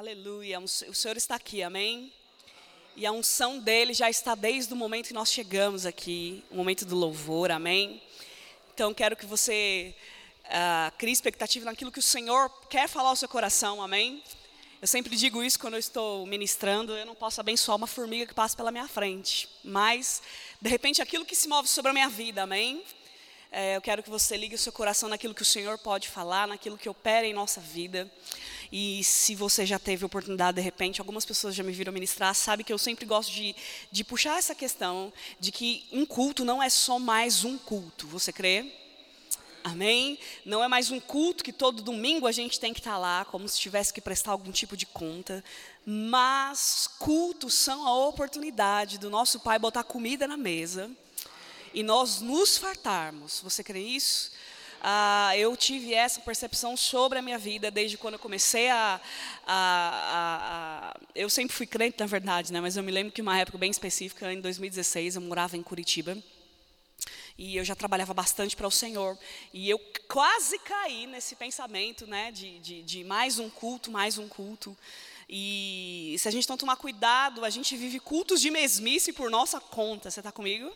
Aleluia. O Senhor está aqui, amém? E a unção dele já está desde o momento que nós chegamos aqui, o momento do louvor, amém? Então quero que você uh, crie expectativa naquilo que o Senhor quer falar ao seu coração, amém? Eu sempre digo isso quando eu estou ministrando, eu não posso abençoar uma formiga que passa pela minha frente, mas de repente aquilo que se move sobre a minha vida, amém? É, eu quero que você ligue o seu coração naquilo que o Senhor pode falar, naquilo que opera em nossa vida. E se você já teve oportunidade, de repente, algumas pessoas já me viram ministrar, sabe que eu sempre gosto de, de puxar essa questão de que um culto não é só mais um culto. Você crê? Amém? Não é mais um culto que todo domingo a gente tem que estar lá, como se tivesse que prestar algum tipo de conta. Mas cultos são a oportunidade do nosso Pai botar comida na mesa e nós nos fartarmos. Você crê isso? Ah, eu tive essa percepção sobre a minha vida desde quando eu comecei a, a, a, a, Eu sempre fui crente, na verdade, né? mas eu me lembro que uma época bem específica, em 2016, eu morava em Curitiba. E eu já trabalhava bastante para o Senhor. E eu quase caí nesse pensamento né, de, de, de mais um culto, mais um culto. E se a gente não tomar cuidado, a gente vive cultos de mesmice por nossa conta. Você está comigo?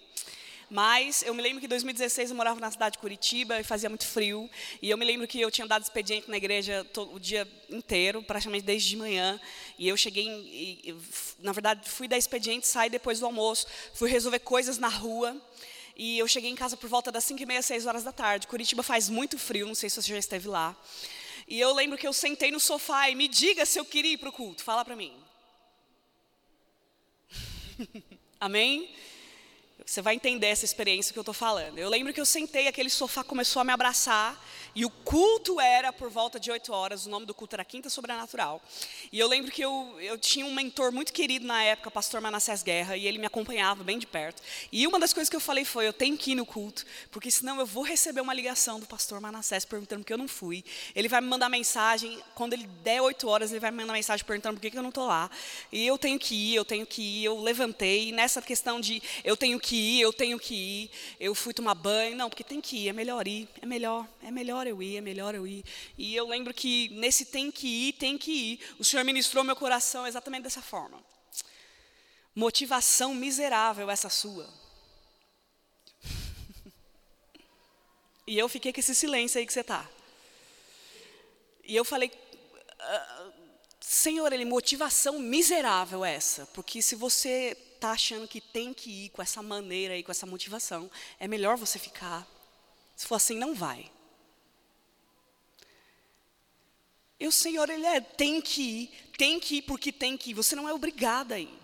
Mas eu me lembro que em 2016 eu morava na cidade de Curitiba e fazia muito frio. E eu me lembro que eu tinha dado expediente na igreja todo, o dia inteiro, praticamente desde de manhã. E eu cheguei, em, e, na verdade, fui dar expediente, saí depois do almoço, fui resolver coisas na rua. E eu cheguei em casa por volta das 5 e meia, 6 horas da tarde. Curitiba faz muito frio, não sei se você já esteve lá. E eu lembro que eu sentei no sofá e me diga se eu queria ir para o culto. Fala para mim. Amém? Você vai entender essa experiência que eu estou falando. Eu lembro que eu sentei, aquele sofá começou a me abraçar, e o culto era por volta de 8 horas, o nome do culto era Quinta Sobrenatural. E eu lembro que eu, eu tinha um mentor muito querido na época, o pastor Manassés Guerra, e ele me acompanhava bem de perto. E uma das coisas que eu falei foi: eu tenho que ir no culto, porque senão eu vou receber uma ligação do pastor Manassés perguntando por que eu não fui. Ele vai me mandar mensagem, quando ele der 8 horas, ele vai me mandar mensagem perguntando por que, que eu não estou lá. E eu tenho que ir, eu tenho que ir. Eu levantei, nessa questão de eu tenho que ir, eu tenho que ir, eu fui tomar banho. Não, porque tem que ir, é melhor ir, é melhor, é melhor eu ir, é melhor eu ir. E eu lembro que nesse tem que ir, tem que ir, o Senhor ministrou meu coração exatamente dessa forma. Motivação miserável essa sua. e eu fiquei com esse silêncio aí que você está. E eu falei, ah, Senhor, ele motivação miserável essa, porque se você está achando que tem que ir com essa maneira aí, com essa motivação, é melhor você ficar. Se for assim, não vai. O Senhor, Ele é, tem que ir, tem que ir porque tem que ir. Você não é obrigada a ir.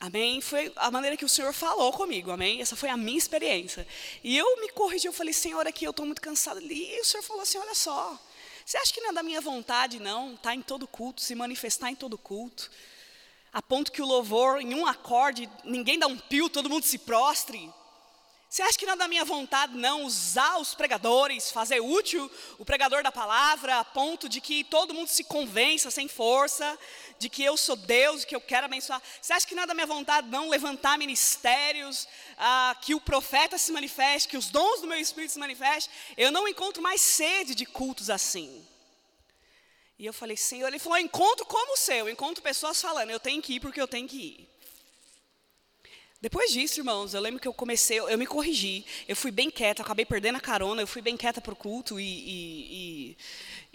Amém? Foi a maneira que o Senhor falou comigo, amém? Essa foi a minha experiência. E eu me corrigi, eu falei, Senhor, aqui eu estou muito cansada. E o Senhor falou assim: olha só, você acha que não é da minha vontade, não? Estar tá em todo culto, se manifestar em todo culto a ponto que o louvor, em um acorde, ninguém dá um pio, todo mundo se prostre. Você acha que não é da minha vontade não usar os pregadores, fazer útil o pregador da palavra, a ponto de que todo mundo se convença sem força, de que eu sou Deus, que eu quero abençoar? Você acha que não é da minha vontade não levantar ministérios, ah, que o profeta se manifeste, que os dons do meu espírito se manifestem? Eu não encontro mais sede de cultos assim. E eu falei, Senhor, ele falou, encontro como o seu, encontro pessoas falando, eu tenho que ir porque eu tenho que ir. Depois disso, irmãos, eu lembro que eu comecei, eu me corrigi, eu fui bem quieta, acabei perdendo a carona, eu fui bem quieta para o culto e, e,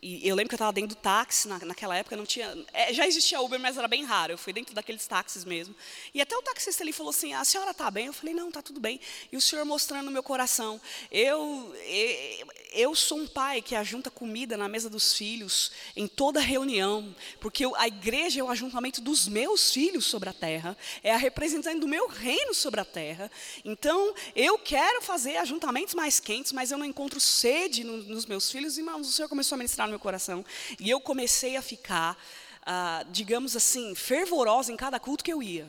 e e eu lembro que eu estava dentro do táxi, na, naquela época não tinha. É, já existia Uber, mas era bem raro. Eu fui dentro daqueles táxis mesmo. E até o taxista ali falou assim: a senhora está bem? Eu falei: não, está tudo bem. E o senhor mostrando no meu coração: eu, eu, eu sou um pai que ajunta comida na mesa dos filhos em toda reunião, porque eu, a igreja é o ajuntamento dos meus filhos sobre a terra, é a representante do meu reino sobre a terra. Então, eu quero fazer ajuntamentos mais quentes, mas eu não encontro sede no, nos meus filhos. Irmãos, o senhor começou a ministrar no meu coração. E eu comecei a ficar, ah, digamos assim, fervorosa em cada culto que eu ia.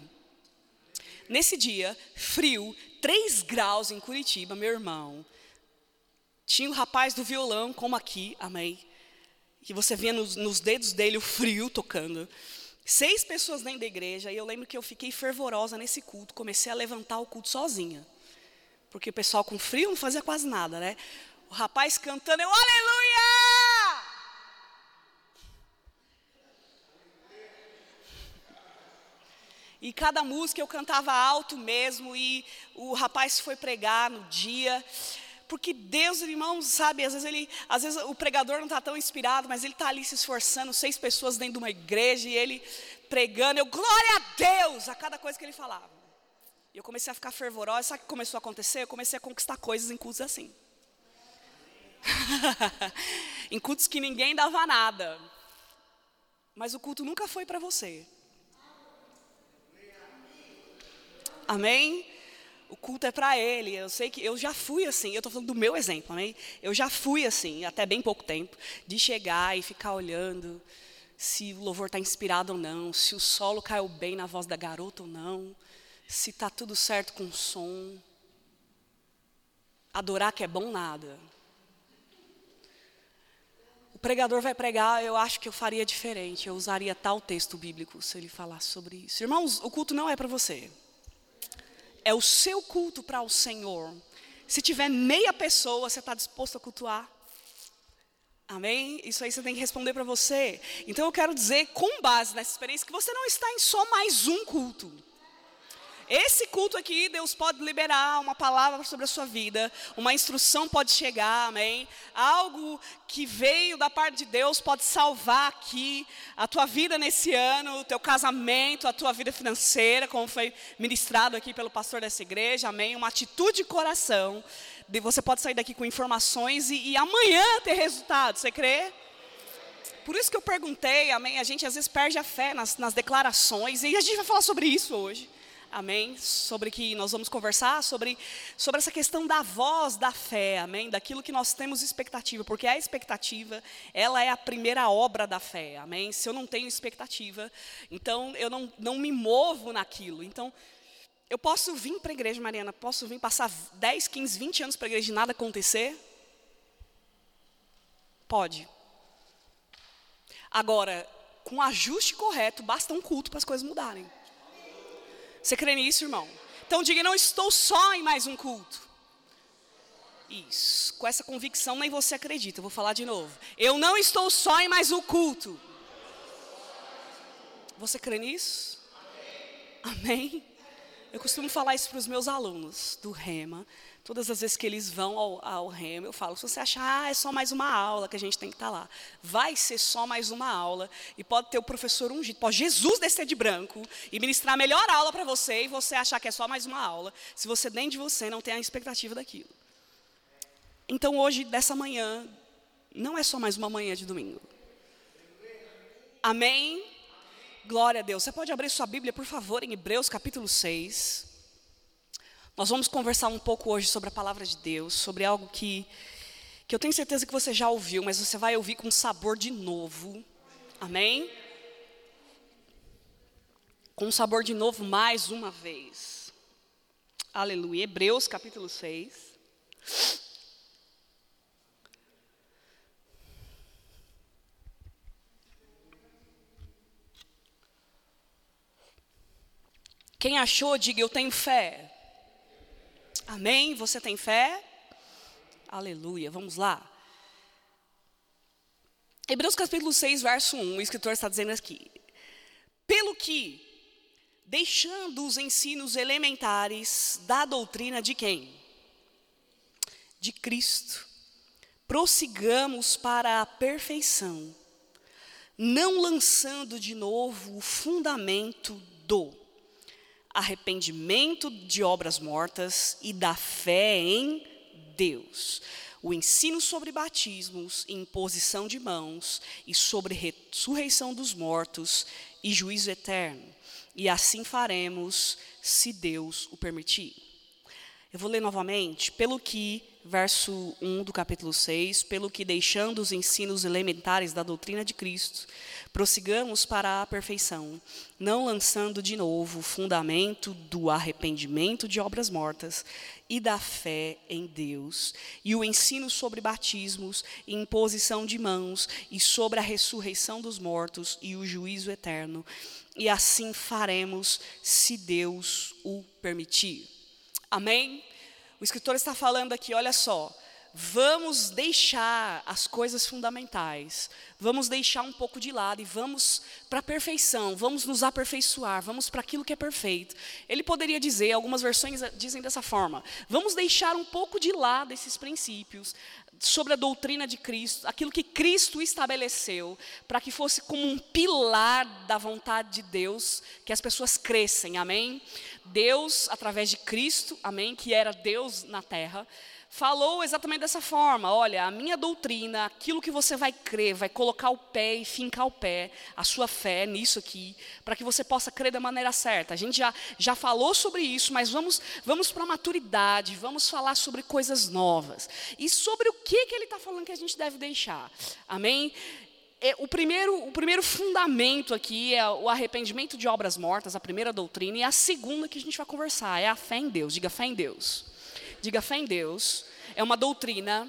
Nesse dia, frio, 3 graus em Curitiba, meu irmão. Tinha o rapaz do violão, como aqui, amém. Que você via nos, nos dedos dele o frio tocando. Seis pessoas dentro da igreja, e eu lembro que eu fiquei fervorosa nesse culto. Comecei a levantar o culto sozinha. Porque o pessoal com frio não fazia quase nada, né? O rapaz cantando, eu, aleluia! E cada música eu cantava alto mesmo. E o rapaz foi pregar no dia. Porque Deus, irmãos, sabe, às vezes, ele, às vezes o pregador não está tão inspirado, mas ele está ali se esforçando, seis pessoas dentro de uma igreja, e ele pregando, eu, glória a Deus, a cada coisa que ele falava. E eu comecei a ficar fervorosa, sabe o que começou a acontecer? Eu comecei a conquistar coisas em cultos assim. em cultos que ninguém dava nada. Mas o culto nunca foi para você. Amém? O culto é para ele. Eu sei que eu já fui assim. Eu estou falando do meu exemplo, amém? Eu já fui assim, até bem pouco tempo, de chegar e ficar olhando se o louvor está inspirado ou não, se o solo caiu bem na voz da garota ou não, se está tudo certo com o som. Adorar que é bom nada pregador vai pregar, eu acho que eu faria diferente. Eu usaria tal texto bíblico se ele falasse sobre isso. Irmãos, o culto não é para você. É o seu culto para o Senhor. Se tiver meia pessoa, você está disposto a cultuar? Amém? Isso aí você tem que responder para você. Então eu quero dizer, com base nessa experiência, que você não está em só mais um culto. Esse culto aqui, Deus pode liberar uma palavra sobre a sua vida, uma instrução pode chegar, amém? Algo que veio da parte de Deus pode salvar aqui a tua vida nesse ano, o teu casamento, a tua vida financeira, como foi ministrado aqui pelo pastor dessa igreja, amém? Uma atitude de coração, de você pode sair daqui com informações e, e amanhã ter resultado, você crê? Por isso que eu perguntei, amém? A gente às vezes perde a fé nas, nas declarações, e a gente vai falar sobre isso hoje amém? Sobre que nós vamos conversar sobre, sobre essa questão da voz da fé, amém? Daquilo que nós temos expectativa, porque a expectativa, ela é a primeira obra da fé, amém? Se eu não tenho expectativa, então eu não, não me movo naquilo. Então, eu posso vir para a igreja, Mariana, posso vir passar 10, 15, 20 anos para a igreja e nada acontecer? Pode. Agora, com o ajuste correto, basta um culto para as coisas mudarem. Você crê nisso, irmão? Então diga: não estou só em mais um culto. Isso, com essa convicção nem você acredita. Eu vou falar de novo. Eu não estou só em mais um culto. Você crê nisso? Amém? Eu costumo falar isso para os meus alunos do Rema. Todas as vezes que eles vão ao, ao remo, eu falo: se você achar, ah, é só mais uma aula que a gente tem que estar tá lá. Vai ser só mais uma aula. E pode ter o professor ungido, pode Jesus descer de branco e ministrar a melhor aula para você e você achar que é só mais uma aula, se você dentro de você não tem a expectativa daquilo. Então hoje, dessa manhã, não é só mais uma manhã de domingo. Amém? Glória a Deus. Você pode abrir sua Bíblia, por favor, em Hebreus capítulo 6. Nós vamos conversar um pouco hoje sobre a palavra de Deus, sobre algo que, que eu tenho certeza que você já ouviu, mas você vai ouvir com sabor de novo. Amém? Com sabor de novo mais uma vez. Aleluia. Hebreus capítulo 6. Quem achou, diga eu tenho fé. Amém? Você tem fé? Aleluia. Vamos lá. Hebreus capítulo 6, verso 1, o escritor está dizendo aqui: Pelo que, deixando os ensinos elementares da doutrina de quem? De Cristo, prossigamos para a perfeição, não lançando de novo o fundamento do arrependimento de obras mortas e da fé em Deus. O ensino sobre batismos imposição de mãos e sobre ressurreição dos mortos e juízo eterno. E assim faremos, se Deus o permitir. Eu vou ler novamente. Pelo que verso 1 do capítulo 6, pelo que deixando os ensinos elementares da doutrina de Cristo, prossigamos para a perfeição, não lançando de novo o fundamento do arrependimento de obras mortas e da fé em Deus, e o ensino sobre batismos e imposição de mãos, e sobre a ressurreição dos mortos e o juízo eterno, e assim faremos, se Deus o permitir. Amém? O escritor está falando aqui, olha só, vamos deixar as coisas fundamentais, vamos deixar um pouco de lado e vamos para a perfeição, vamos nos aperfeiçoar, vamos para aquilo que é perfeito. Ele poderia dizer, algumas versões dizem dessa forma: vamos deixar um pouco de lado esses princípios sobre a doutrina de Cristo, aquilo que Cristo estabeleceu, para que fosse como um pilar da vontade de Deus, que as pessoas crescem, amém? Deus, através de Cristo, amém, que era Deus na terra, falou exatamente dessa forma: olha, a minha doutrina, aquilo que você vai crer, vai colocar o pé e fincar o pé, a sua fé nisso aqui, para que você possa crer da maneira certa. A gente já, já falou sobre isso, mas vamos, vamos para a maturidade, vamos falar sobre coisas novas. E sobre o que, que ele está falando que a gente deve deixar. Amém? É, o, primeiro, o primeiro fundamento aqui é o arrependimento de obras mortas, a primeira doutrina, e a segunda que a gente vai conversar é a fé em Deus. Diga fé em Deus. Diga fé em Deus. É uma doutrina.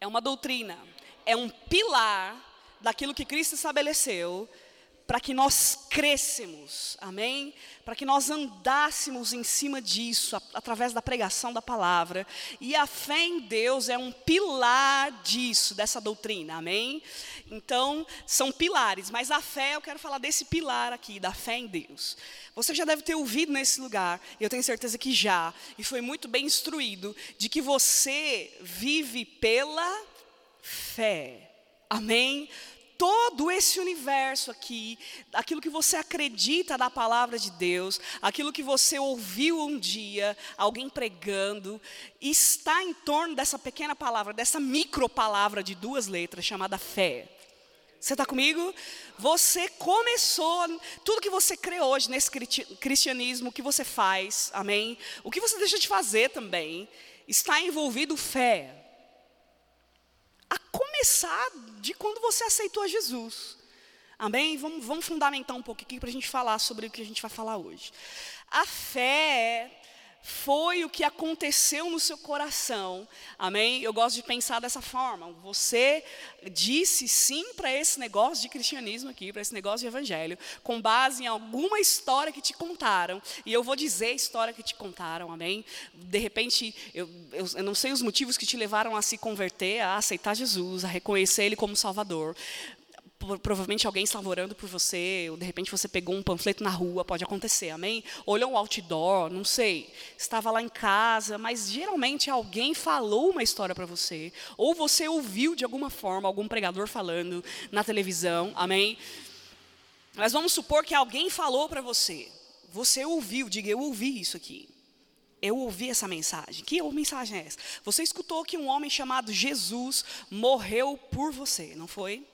É uma doutrina. É um pilar daquilo que Cristo estabeleceu para que nós crescemos, amém? Para que nós andássemos em cima disso, a, através da pregação da palavra. E a fé em Deus é um pilar disso, dessa doutrina, amém? Então, são pilares, mas a fé, eu quero falar desse pilar aqui, da fé em Deus. Você já deve ter ouvido nesse lugar, eu tenho certeza que já, e foi muito bem instruído, de que você vive pela fé. Amém? todo esse universo aqui, aquilo que você acredita da palavra de Deus, aquilo que você ouviu um dia, alguém pregando, está em torno dessa pequena palavra, dessa micro palavra de duas letras chamada fé. Você está comigo? Você começou, tudo que você crê hoje nesse cristianismo, o que você faz, amém? O que você deixa de fazer também, está envolvido fé a começar de quando você aceitou a Jesus. Amém? Vamos, vamos fundamentar um pouco aqui para a gente falar sobre o que a gente vai falar hoje. A fé foi o que aconteceu no seu coração. Amém? Eu gosto de pensar dessa forma. Você disse sim para esse negócio de cristianismo aqui, para esse negócio de evangelho, com base em alguma história que te contaram. E eu vou dizer a história que te contaram, amém? De repente, eu, eu, eu não sei os motivos que te levaram a se converter, a aceitar Jesus, a reconhecer Ele como Salvador provavelmente alguém estava orando por você, ou de repente você pegou um panfleto na rua, pode acontecer, amém? Olhou um outdoor, não sei, estava lá em casa, mas geralmente alguém falou uma história para você, ou você ouviu de alguma forma algum pregador falando na televisão, amém? Mas vamos supor que alguém falou para você, você ouviu, diga eu ouvi isso aqui. Eu ouvi essa mensagem. Que mensagem é essa? Você escutou que um homem chamado Jesus morreu por você, não foi?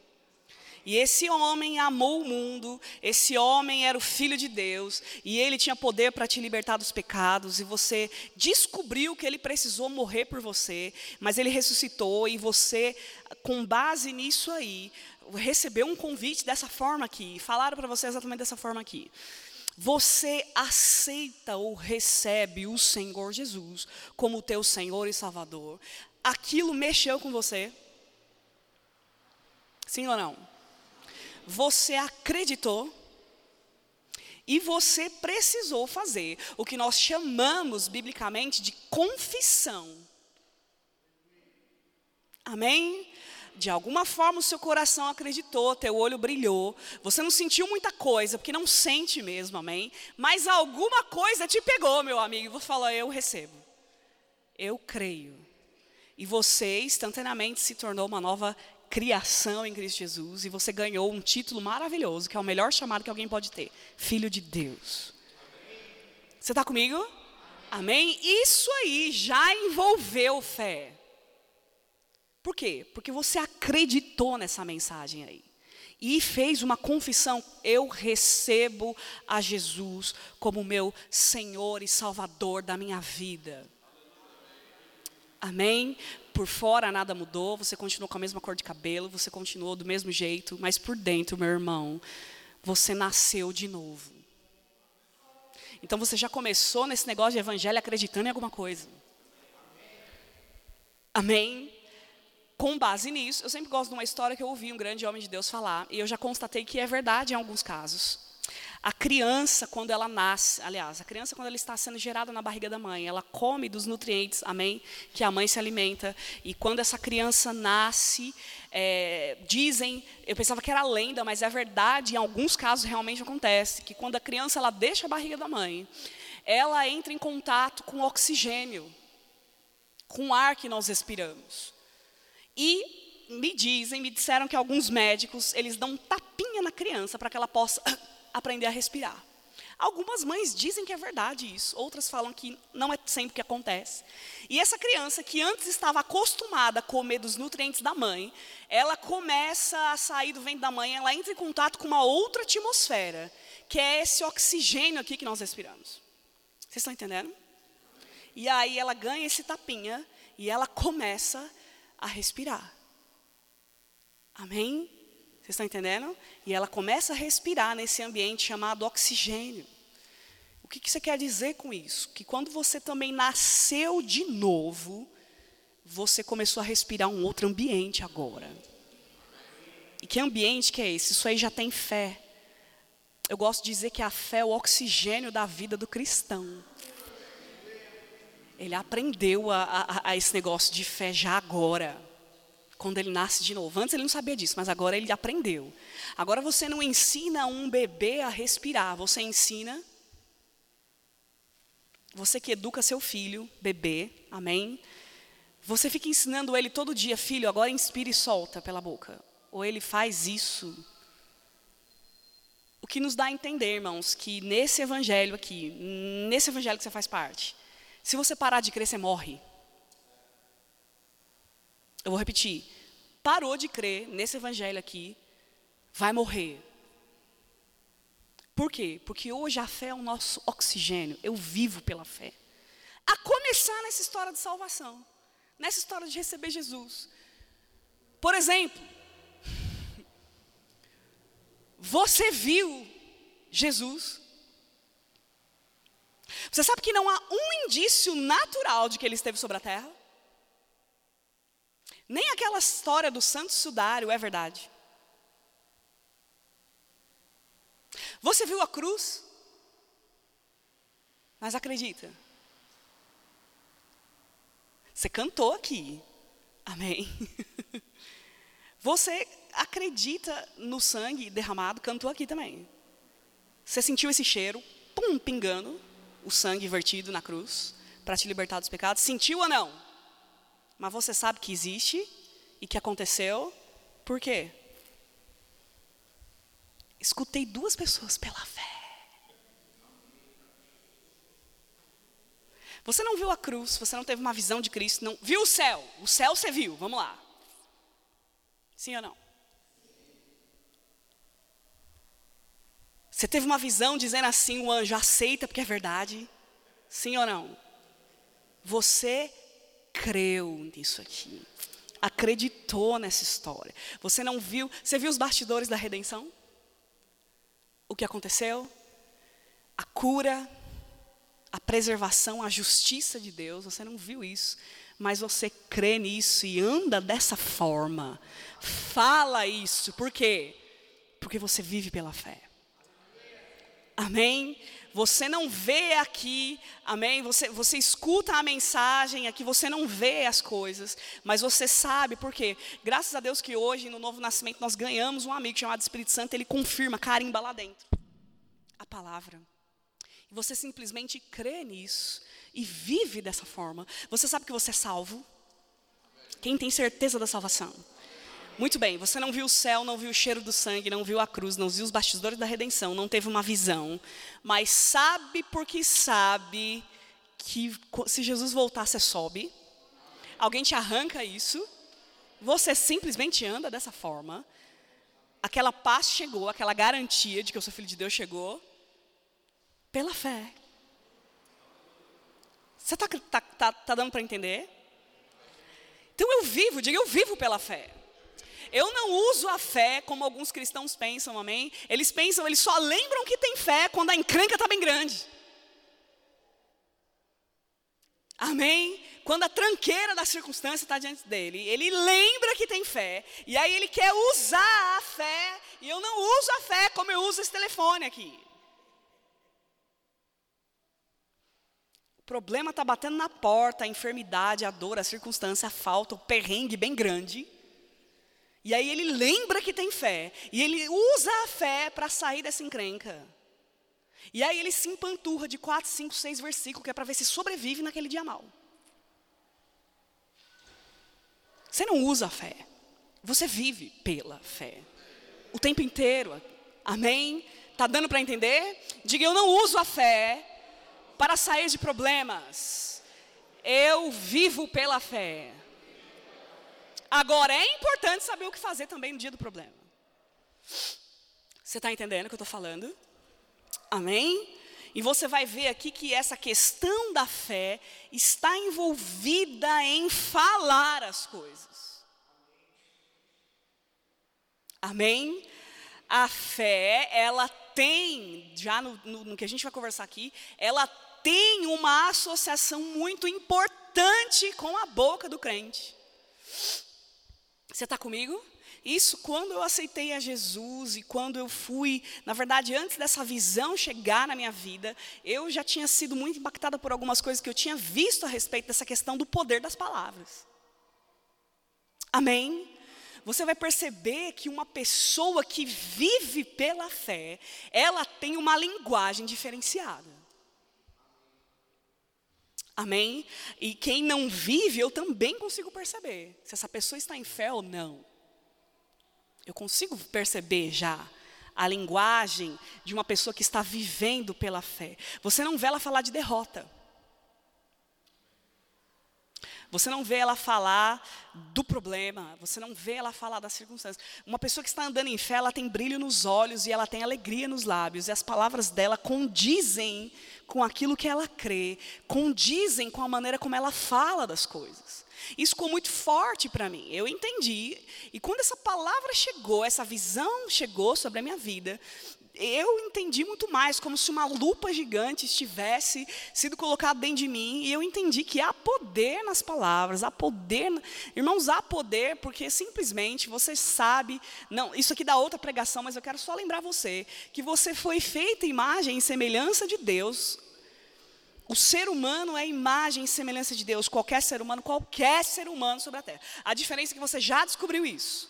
E esse homem amou o mundo, esse homem era o filho de Deus, e ele tinha poder para te libertar dos pecados, e você descobriu que ele precisou morrer por você, mas ele ressuscitou, e você, com base nisso aí, recebeu um convite dessa forma aqui, falaram para você exatamente dessa forma aqui. Você aceita ou recebe o Senhor Jesus como teu Senhor e Salvador. Aquilo mexeu com você? Sim ou não? Você acreditou e você precisou fazer o que nós chamamos biblicamente de confissão. Amém? De alguma forma o seu coração acreditou, teu olho brilhou, você não sentiu muita coisa, porque não sente mesmo, amém? Mas alguma coisa te pegou, meu amigo, e você falou: Eu recebo, eu creio. E você instantaneamente se tornou uma nova criação em Cristo Jesus e você ganhou um título maravilhoso, que é o melhor chamado que alguém pode ter: Filho de Deus. Você está comigo? Amém? Isso aí já envolveu fé. Por quê? Porque você acreditou nessa mensagem aí. E fez uma confissão: eu recebo a Jesus como meu Senhor e Salvador da minha vida. Amém? Por fora nada mudou, você continuou com a mesma cor de cabelo, você continuou do mesmo jeito, mas por dentro, meu irmão, você nasceu de novo. Então você já começou nesse negócio de evangelho acreditando em alguma coisa. Amém? Com base nisso, eu sempre gosto de uma história que eu ouvi um grande homem de Deus falar, e eu já constatei que é verdade em alguns casos. A criança, quando ela nasce, aliás, a criança, quando ela está sendo gerada na barriga da mãe, ela come dos nutrientes, amém? Que a mãe se alimenta. E quando essa criança nasce, é, dizem, eu pensava que era lenda, mas é verdade, em alguns casos realmente acontece, que quando a criança ela deixa a barriga da mãe, ela entra em contato com oxigênio, com o ar que nós respiramos. E me dizem, me disseram que alguns médicos, eles dão um tapinha na criança para que ela possa aprender a respirar. Algumas mães dizem que é verdade isso, outras falam que não é sempre que acontece. E essa criança que antes estava acostumada a comer dos nutrientes da mãe, ela começa a sair do ventre da mãe, ela entra em contato com uma outra atmosfera, que é esse oxigênio aqui que nós respiramos. Vocês estão entendendo? E aí ela ganha esse tapinha e ela começa a respirar. Amém? Vocês estão entendendo? E ela começa a respirar nesse ambiente chamado oxigênio. O que, que você quer dizer com isso? Que quando você também nasceu de novo, você começou a respirar um outro ambiente agora. E que ambiente que é esse? Isso aí já tem fé. Eu gosto de dizer que a fé é o oxigênio da vida do cristão. Ele aprendeu a, a, a esse negócio de fé já agora quando ele nasce de novo. Antes ele não sabia disso, mas agora ele aprendeu. Agora você não ensina um bebê a respirar, você ensina. Você que educa seu filho, bebê, amém? Você fica ensinando ele todo dia, filho, agora inspira e solta pela boca. Ou ele faz isso. O que nos dá a entender, irmãos, que nesse evangelho aqui, nesse evangelho que você faz parte, se você parar de você morre. Eu vou repetir. Parou de crer nesse evangelho aqui, vai morrer. Por quê? Porque hoje a fé é o nosso oxigênio. Eu vivo pela fé. A começar nessa história de salvação, nessa história de receber Jesus. Por exemplo, você viu Jesus? Você sabe que não há um indício natural de que ele esteve sobre a terra? Nem aquela história do santo sudário é verdade. Você viu a cruz? Mas acredita. Você cantou aqui. Amém. Você acredita no sangue derramado, cantou aqui também. Você sentiu esse cheiro, pum, pingando, o sangue vertido na cruz, para te libertar dos pecados? Sentiu ou não? Mas você sabe que existe e que aconteceu. Por quê? Escutei duas pessoas pela fé. Você não viu a cruz, você não teve uma visão de Cristo, não viu o céu. O céu você viu, vamos lá. Sim ou não? Você teve uma visão dizendo assim, o anjo aceita porque é verdade? Sim ou não? Você creu nisso aqui. Acreditou nessa história. Você não viu, você viu os bastidores da redenção? O que aconteceu? A cura, a preservação, a justiça de Deus, você não viu isso, mas você crê nisso e anda dessa forma. Fala isso, por quê? Porque você vive pela fé. Amém? Você não vê aqui, amém? Você, você escuta a mensagem aqui, você não vê as coisas, mas você sabe por quê? Graças a Deus que hoje, no novo nascimento, nós ganhamos um amigo chamado Espírito Santo, ele confirma, carimba lá dentro a palavra. E você simplesmente crê nisso e vive dessa forma. Você sabe que você é salvo? Quem tem certeza da salvação? Muito bem, você não viu o céu, não viu o cheiro do sangue, não viu a cruz, não viu os bastidores da redenção, não teve uma visão, mas sabe porque sabe que se Jesus voltar, você sobe. Alguém te arranca isso, você simplesmente anda dessa forma. Aquela paz chegou, aquela garantia de que eu sou filho de Deus chegou pela fé. Você está tá, tá, tá dando para entender? Então eu vivo, diga eu vivo pela fé. Eu não uso a fé como alguns cristãos pensam, amém? Eles pensam, eles só lembram que tem fé quando a encrenca está bem grande. Amém? Quando a tranqueira da circunstância está diante dele, ele lembra que tem fé, e aí ele quer usar a fé, e eu não uso a fé como eu uso esse telefone aqui. O problema está batendo na porta, a enfermidade, a dor, a circunstância, a falta, o perrengue bem grande. E aí ele lembra que tem fé. E ele usa a fé para sair dessa encrenca. E aí ele se empanturra de 4, 5, 6 versículos, que é para ver se sobrevive naquele dia mal. Você não usa a fé. Você vive pela fé. O tempo inteiro. Amém? Está dando para entender? Diga, eu não uso a fé para sair de problemas. Eu vivo pela fé. Agora, é importante saber o que fazer também no dia do problema. Você está entendendo o que eu estou falando? Amém? E você vai ver aqui que essa questão da fé está envolvida em falar as coisas. Amém? A fé, ela tem, já no, no, no que a gente vai conversar aqui, ela tem uma associação muito importante com a boca do crente. Você está comigo? Isso quando eu aceitei a Jesus e quando eu fui, na verdade, antes dessa visão chegar na minha vida, eu já tinha sido muito impactada por algumas coisas que eu tinha visto a respeito dessa questão do poder das palavras. Amém? Você vai perceber que uma pessoa que vive pela fé, ela tem uma linguagem diferenciada. Amém? E quem não vive, eu também consigo perceber se essa pessoa está em fé ou não. Eu consigo perceber já a linguagem de uma pessoa que está vivendo pela fé. Você não vê ela falar de derrota. Você não vê ela falar do problema, você não vê ela falar das circunstâncias. Uma pessoa que está andando em fé, ela tem brilho nos olhos e ela tem alegria nos lábios, e as palavras dela condizem com aquilo que ela crê, condizem com a maneira como ela fala das coisas. Isso ficou muito forte para mim. Eu entendi. E quando essa palavra chegou, essa visão chegou sobre a minha vida, eu entendi muito mais, como se uma lupa gigante estivesse sido colocada dentro de mim, e eu entendi que há poder nas palavras, há poder, irmãos, há poder, porque simplesmente você sabe, não, isso aqui dá outra pregação, mas eu quero só lembrar você, que você foi feita imagem e semelhança de Deus, o ser humano é imagem e semelhança de Deus, qualquer ser humano, qualquer ser humano sobre a terra. A diferença é que você já descobriu isso.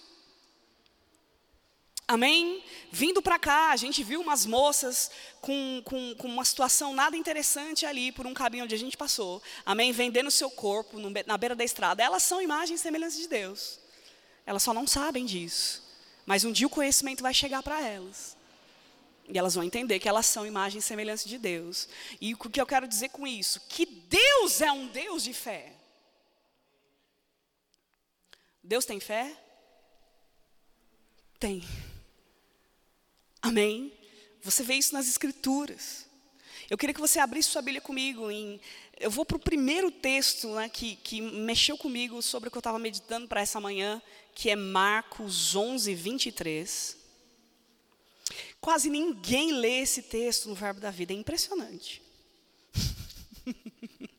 Amém? Vindo para cá, a gente viu umas moças com, com, com, uma situação nada interessante ali, por um caminho onde a gente passou. Amém? Vendendo seu corpo no, na beira da estrada. Elas são imagens e de Deus. Elas só não sabem disso. Mas um dia o conhecimento vai chegar para elas. E elas vão entender que elas são imagens e de Deus. E o que eu quero dizer com isso? Que Deus é um Deus de fé. Deus tem fé? Tem. Amém? Você vê isso nas Escrituras. Eu queria que você abrisse sua Bíblia comigo. Em, eu vou para o primeiro texto né, que, que mexeu comigo sobre o que eu estava meditando para essa manhã, que é Marcos 11, 23. Quase ninguém lê esse texto no Verbo da Vida, é impressionante.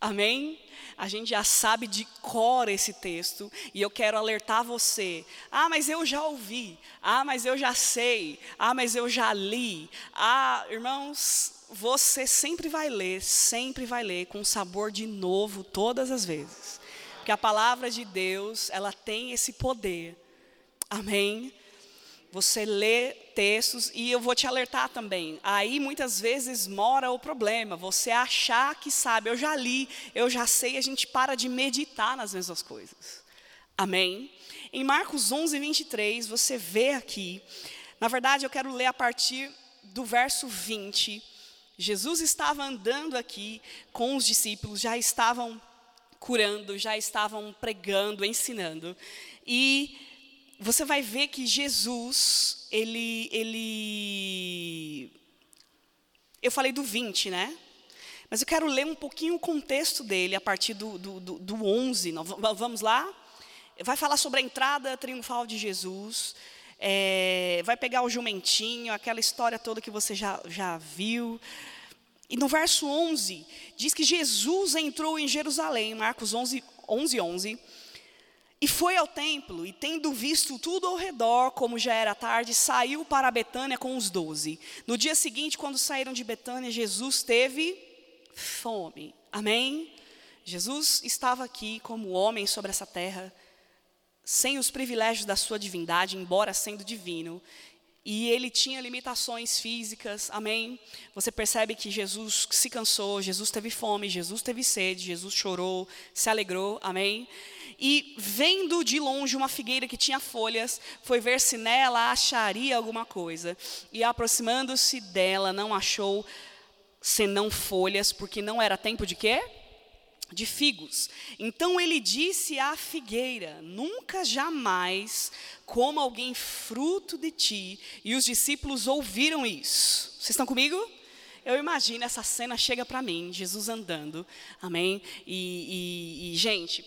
Amém? A gente já sabe de cor esse texto, e eu quero alertar você. Ah, mas eu já ouvi. Ah, mas eu já sei. Ah, mas eu já li. Ah, irmãos, você sempre vai ler, sempre vai ler com sabor de novo todas as vezes. Porque a palavra de Deus, ela tem esse poder. Amém? Você lê textos e eu vou te alertar também. Aí muitas vezes mora o problema. Você achar que sabe, eu já li, eu já sei, a gente para de meditar nas mesmas coisas. Amém? Em Marcos 11, 23, você vê aqui. Na verdade, eu quero ler a partir do verso 20. Jesus estava andando aqui com os discípulos, já estavam curando, já estavam pregando, ensinando. E você vai ver que Jesus, ele, ele. Eu falei do 20, né? Mas eu quero ler um pouquinho o contexto dele a partir do, do, do, do 11. Vamos lá? Vai falar sobre a entrada triunfal de Jesus. É, vai pegar o jumentinho, aquela história toda que você já, já viu. E no verso 11, diz que Jesus entrou em Jerusalém, Marcos 11, 11, 11 e foi ao templo, e tendo visto tudo ao redor, como já era tarde, saiu para Betânia com os doze. No dia seguinte, quando saíram de Betânia, Jesus teve fome. Amém? Jesus estava aqui como homem sobre essa terra, sem os privilégios da sua divindade, embora sendo divino, e ele tinha limitações físicas, amém? Você percebe que Jesus se cansou, Jesus teve fome, Jesus teve sede, Jesus chorou, se alegrou, amém? E vendo de longe uma figueira que tinha folhas, foi ver se nela acharia alguma coisa. E aproximando-se dela, não achou senão folhas, porque não era tempo de quê? de figos. Então ele disse à figueira: Nunca jamais coma alguém fruto de ti. E os discípulos ouviram isso. Vocês estão comigo? Eu imagino essa cena chega para mim, Jesus andando, amém? E, e, e, gente,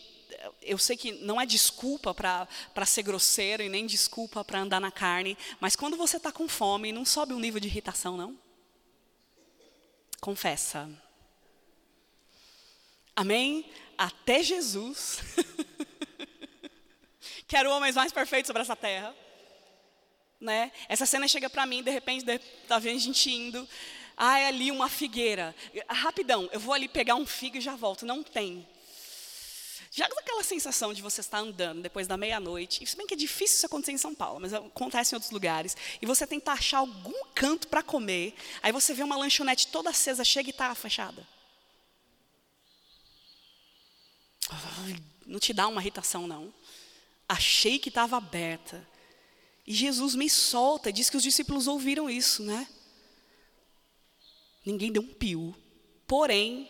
eu sei que não é desculpa para ser grosseiro e nem desculpa para andar na carne, mas quando você está com fome, não sobe um nível de irritação, não? Confessa. Amém? Até Jesus, que era o homem mais perfeito sobre essa terra. Né? Essa cena chega para mim, de repente, está vendo a gente indo. Ah, é ali uma figueira. Rapidão, eu vou ali pegar um figo e já volto. Não tem. Já aquela sensação de você estar andando depois da meia-noite, se bem que é difícil isso acontecer em São Paulo, mas acontece em outros lugares, e você tentar achar algum canto para comer, aí você vê uma lanchonete toda acesa, chega e está fechada. Não te dá uma irritação, não. Achei que estava aberta. E Jesus me solta, diz que os discípulos ouviram isso, né? Ninguém deu um pio. Porém,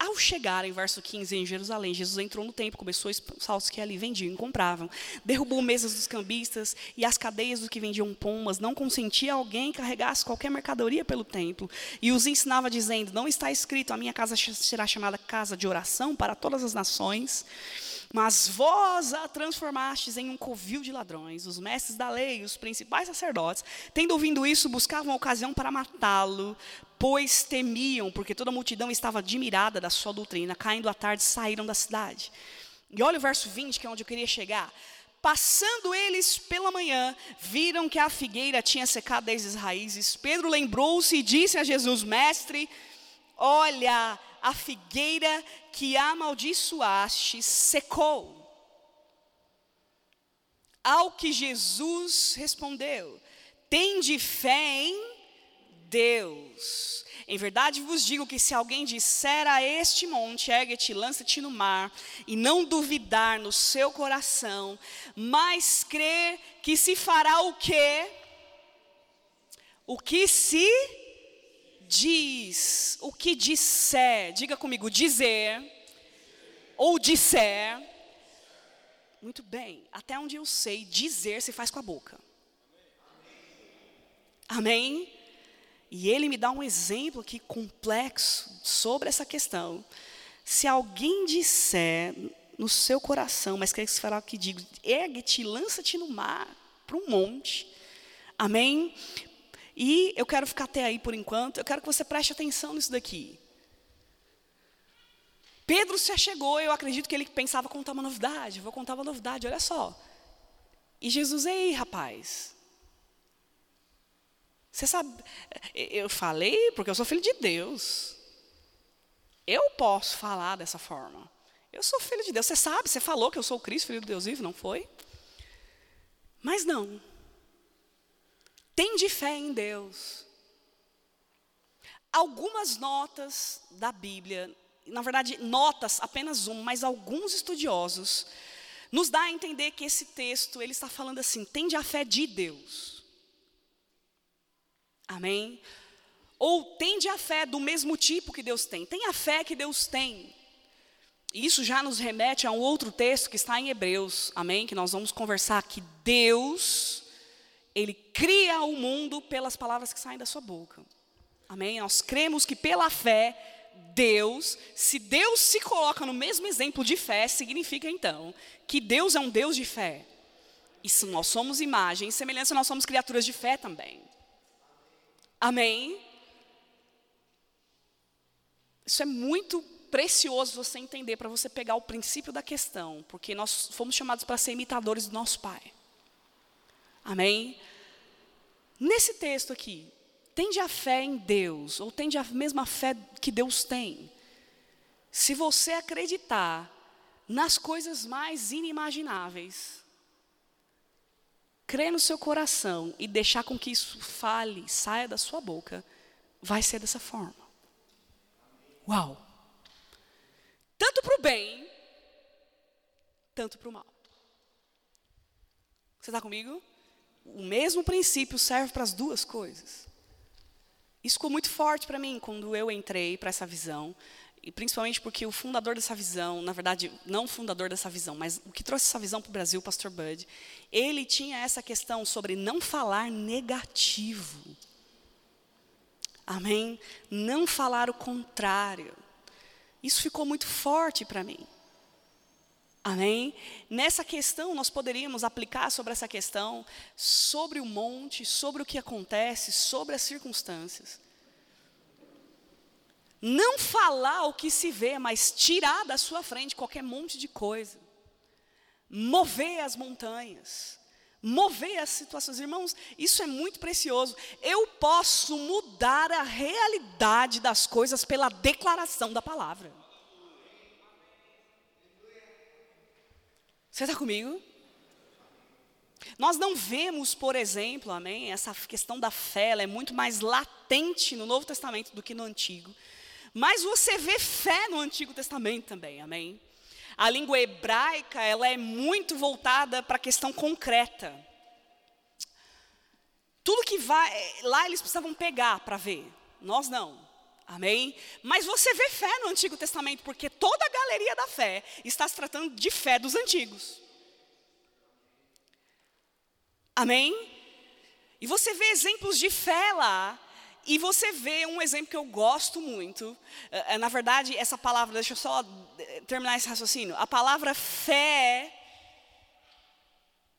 ao chegarem, verso 15, em Jerusalém, Jesus entrou no templo, começou a expulsar os que ali vendiam e compravam, derrubou mesas dos cambistas e as cadeias dos que vendiam pomas, não consentia alguém carregasse qualquer mercadoria pelo templo, e os ensinava dizendo: Não está escrito, a minha casa será chamada casa de oração para todas as nações. Mas vós a transformastes em um covil de ladrões. Os mestres da lei, os principais sacerdotes, tendo ouvido isso, buscavam ocasião para matá-lo, pois temiam, porque toda a multidão estava admirada da sua doutrina. Caindo à tarde, saíram da cidade. E olha o verso 20, que é onde eu queria chegar. Passando eles pela manhã, viram que a figueira tinha secado desde as raízes. Pedro lembrou-se e disse a Jesus: Mestre, olha, a figueira que amaldiçoaste secou. Ao que Jesus respondeu: Tende fé em Deus. Em verdade vos digo que se alguém disser a este monte, ergue-te, lança-te no mar, e não duvidar no seu coração, mas crer que se fará o quê? O que se diz, o que disser, diga comigo, dizer, ou disser, muito bem, até onde eu sei, dizer se faz com a boca. Amém? E ele me dá um exemplo aqui complexo sobre essa questão. Se alguém disser no seu coração, mas quer fará o que digo, ergue-te, lança-te no mar, para um monte. Amém? E eu quero ficar até aí por enquanto, eu quero que você preste atenção nisso daqui. Pedro se achegou, eu acredito que ele pensava contar uma novidade, vou contar uma novidade, olha só. E Jesus, ei, rapaz. Você sabe, eu falei porque eu sou filho de Deus. Eu posso falar dessa forma. Eu sou filho de Deus. Você sabe, você falou que eu sou o Cristo, filho de Deus vivo, não foi? Mas não. Tem de fé em Deus. Algumas notas da Bíblia, na verdade, notas, apenas uma, mas alguns estudiosos, nos dá a entender que esse texto, ele está falando assim, tende a fé de Deus. Amém? Ou tende a fé do mesmo tipo que Deus tem. Tem a fé que Deus tem. Isso já nos remete a um outro texto que está em Hebreus, amém? Que nós vamos conversar que Deus ele cria o mundo pelas palavras que saem da sua boca. Amém? Nós cremos que pela fé, Deus, se Deus se coloca no mesmo exemplo de fé, significa então que Deus é um Deus de fé. E se nós somos imagem e semelhança, nós somos criaturas de fé também. Amém? Isso é muito precioso você entender para você pegar o princípio da questão, porque nós fomos chamados para ser imitadores do nosso Pai. Amém? Nesse texto aqui, tende a fé em Deus, ou tende a mesma fé que Deus tem, se você acreditar nas coisas mais inimagináveis, crer no seu coração e deixar com que isso fale, saia da sua boca, vai ser dessa forma. Uau! Tanto para o bem, tanto para o mal. Você está comigo? O mesmo princípio serve para as duas coisas. Isso ficou muito forte para mim quando eu entrei para essa visão. E principalmente porque o fundador dessa visão, na verdade, não o fundador dessa visão, mas o que trouxe essa visão para o Brasil, o pastor Bud, ele tinha essa questão sobre não falar negativo. Amém? Não falar o contrário. Isso ficou muito forte para mim. Amém? Nessa questão, nós poderíamos aplicar sobre essa questão, sobre o monte, sobre o que acontece, sobre as circunstâncias. Não falar o que se vê, mas tirar da sua frente qualquer monte de coisa. Mover as montanhas. Mover as situações. Irmãos, isso é muito precioso. Eu posso mudar a realidade das coisas pela declaração da palavra. Você está comigo? Nós não vemos, por exemplo, amém, essa questão da fé, ela é muito mais latente no Novo Testamento do que no Antigo. Mas você vê fé no Antigo Testamento também, amém? A língua hebraica, ela é muito voltada para a questão concreta. Tudo que vai, lá eles precisavam pegar para ver, nós não. Amém? Mas você vê fé no Antigo Testamento, porque toda a galeria da fé está se tratando de fé dos antigos. Amém? E você vê exemplos de fé lá, e você vê um exemplo que eu gosto muito. Eh, eh, na verdade, essa palavra, deixa eu só eh, terminar esse raciocínio. A palavra fé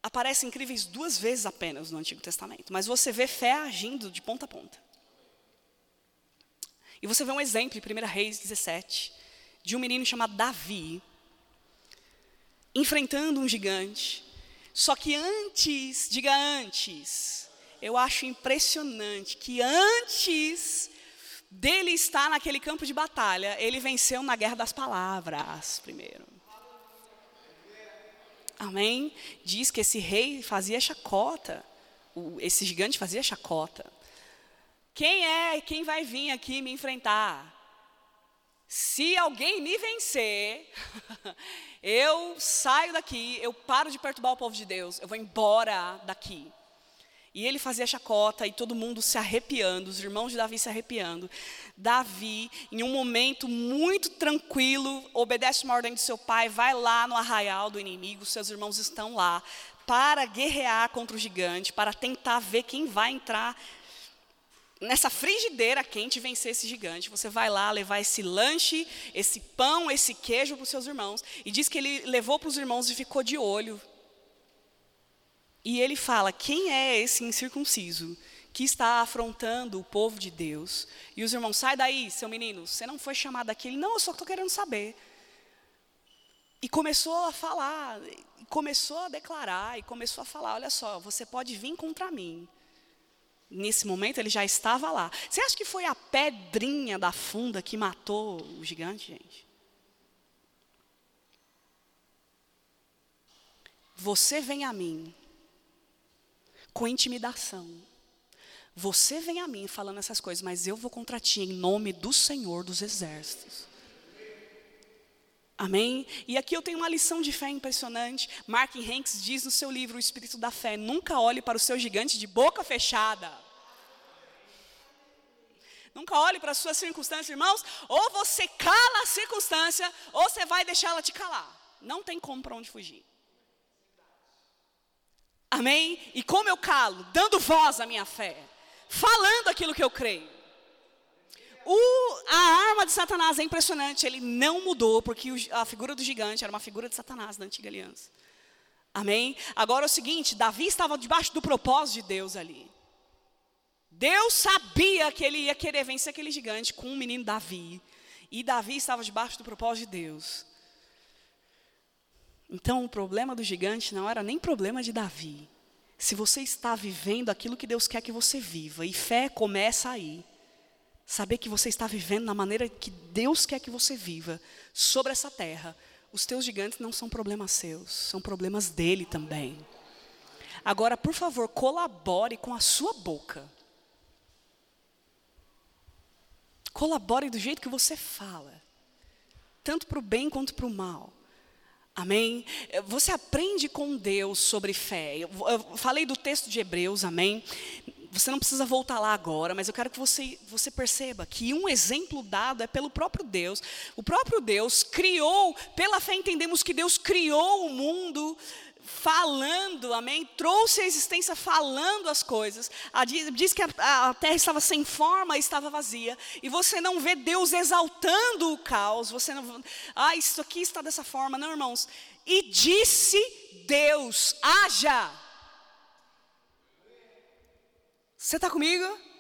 aparece incríveis duas vezes apenas no Antigo Testamento, mas você vê fé agindo de ponta a ponta. E você vê um exemplo em 1 Reis 17, de um menino chamado Davi, enfrentando um gigante. Só que antes, diga antes, eu acho impressionante que antes dele estar naquele campo de batalha, ele venceu na guerra das palavras primeiro. Amém? Diz que esse rei fazia chacota, esse gigante fazia chacota. Quem é, quem vai vir aqui me enfrentar? Se alguém me vencer, eu saio daqui, eu paro de perturbar o povo de Deus, eu vou embora daqui. E ele fazia chacota e todo mundo se arrepiando, os irmãos de Davi se arrepiando. Davi, em um momento muito tranquilo, obedece uma ordem de seu pai, vai lá no arraial do inimigo, seus irmãos estão lá para guerrear contra o gigante, para tentar ver quem vai entrar nessa frigideira quente vencer esse gigante. Você vai lá levar esse lanche, esse pão, esse queijo para os seus irmãos. E diz que ele levou para os irmãos e ficou de olho. E ele fala: quem é esse incircunciso que está afrontando o povo de Deus? E os irmãos, sai daí, seu menino, você não foi chamado aqui. Ele, não, eu só estou querendo saber. E começou a falar, começou a declarar, e começou a falar: olha só, você pode vir contra mim Nesse momento ele já estava lá. Você acha que foi a pedrinha da funda que matou o gigante, gente? Você vem a mim com intimidação. Você vem a mim falando essas coisas, mas eu vou contra ti em nome do Senhor dos Exércitos. Amém? E aqui eu tenho uma lição de fé impressionante. Mark Hanks diz no seu livro O Espírito da Fé: nunca olhe para o seu gigante de boca fechada. Nunca olhe para as suas circunstâncias, irmãos. Ou você cala a circunstância, ou você vai deixá-la te calar. Não tem como para onde fugir. Amém? E como eu calo? Dando voz à minha fé. Falando aquilo que eu creio. O, a arma de Satanás é impressionante, ele não mudou, porque o, a figura do gigante era uma figura de Satanás na antiga aliança. Amém? Agora é o seguinte: Davi estava debaixo do propósito de Deus ali. Deus sabia que ele ia querer vencer aquele gigante com o menino Davi. E Davi estava debaixo do propósito de Deus. Então o problema do gigante não era nem problema de Davi. se você está vivendo aquilo que Deus quer que você viva, e fé começa aí. Saber que você está vivendo na maneira que Deus quer que você viva sobre essa terra. Os teus gigantes não são problemas seus, são problemas dele também. Agora, por favor, colabore com a sua boca. Colabore do jeito que você fala, tanto para o bem quanto para o mal. Amém? Você aprende com Deus sobre fé. Eu, falei do texto de Hebreus, amém? Você não precisa voltar lá agora, mas eu quero que você, você perceba que um exemplo dado é pelo próprio Deus. O próprio Deus criou, pela fé entendemos que Deus criou o mundo falando, amém? Trouxe a existência falando as coisas. Diz que a, a, terra estava sem forma, estava vazia. E você não vê Deus exaltando o caos. Você não, ah, isso aqui está dessa forma, não, irmãos. E disse Deus: haja. Você está comigo?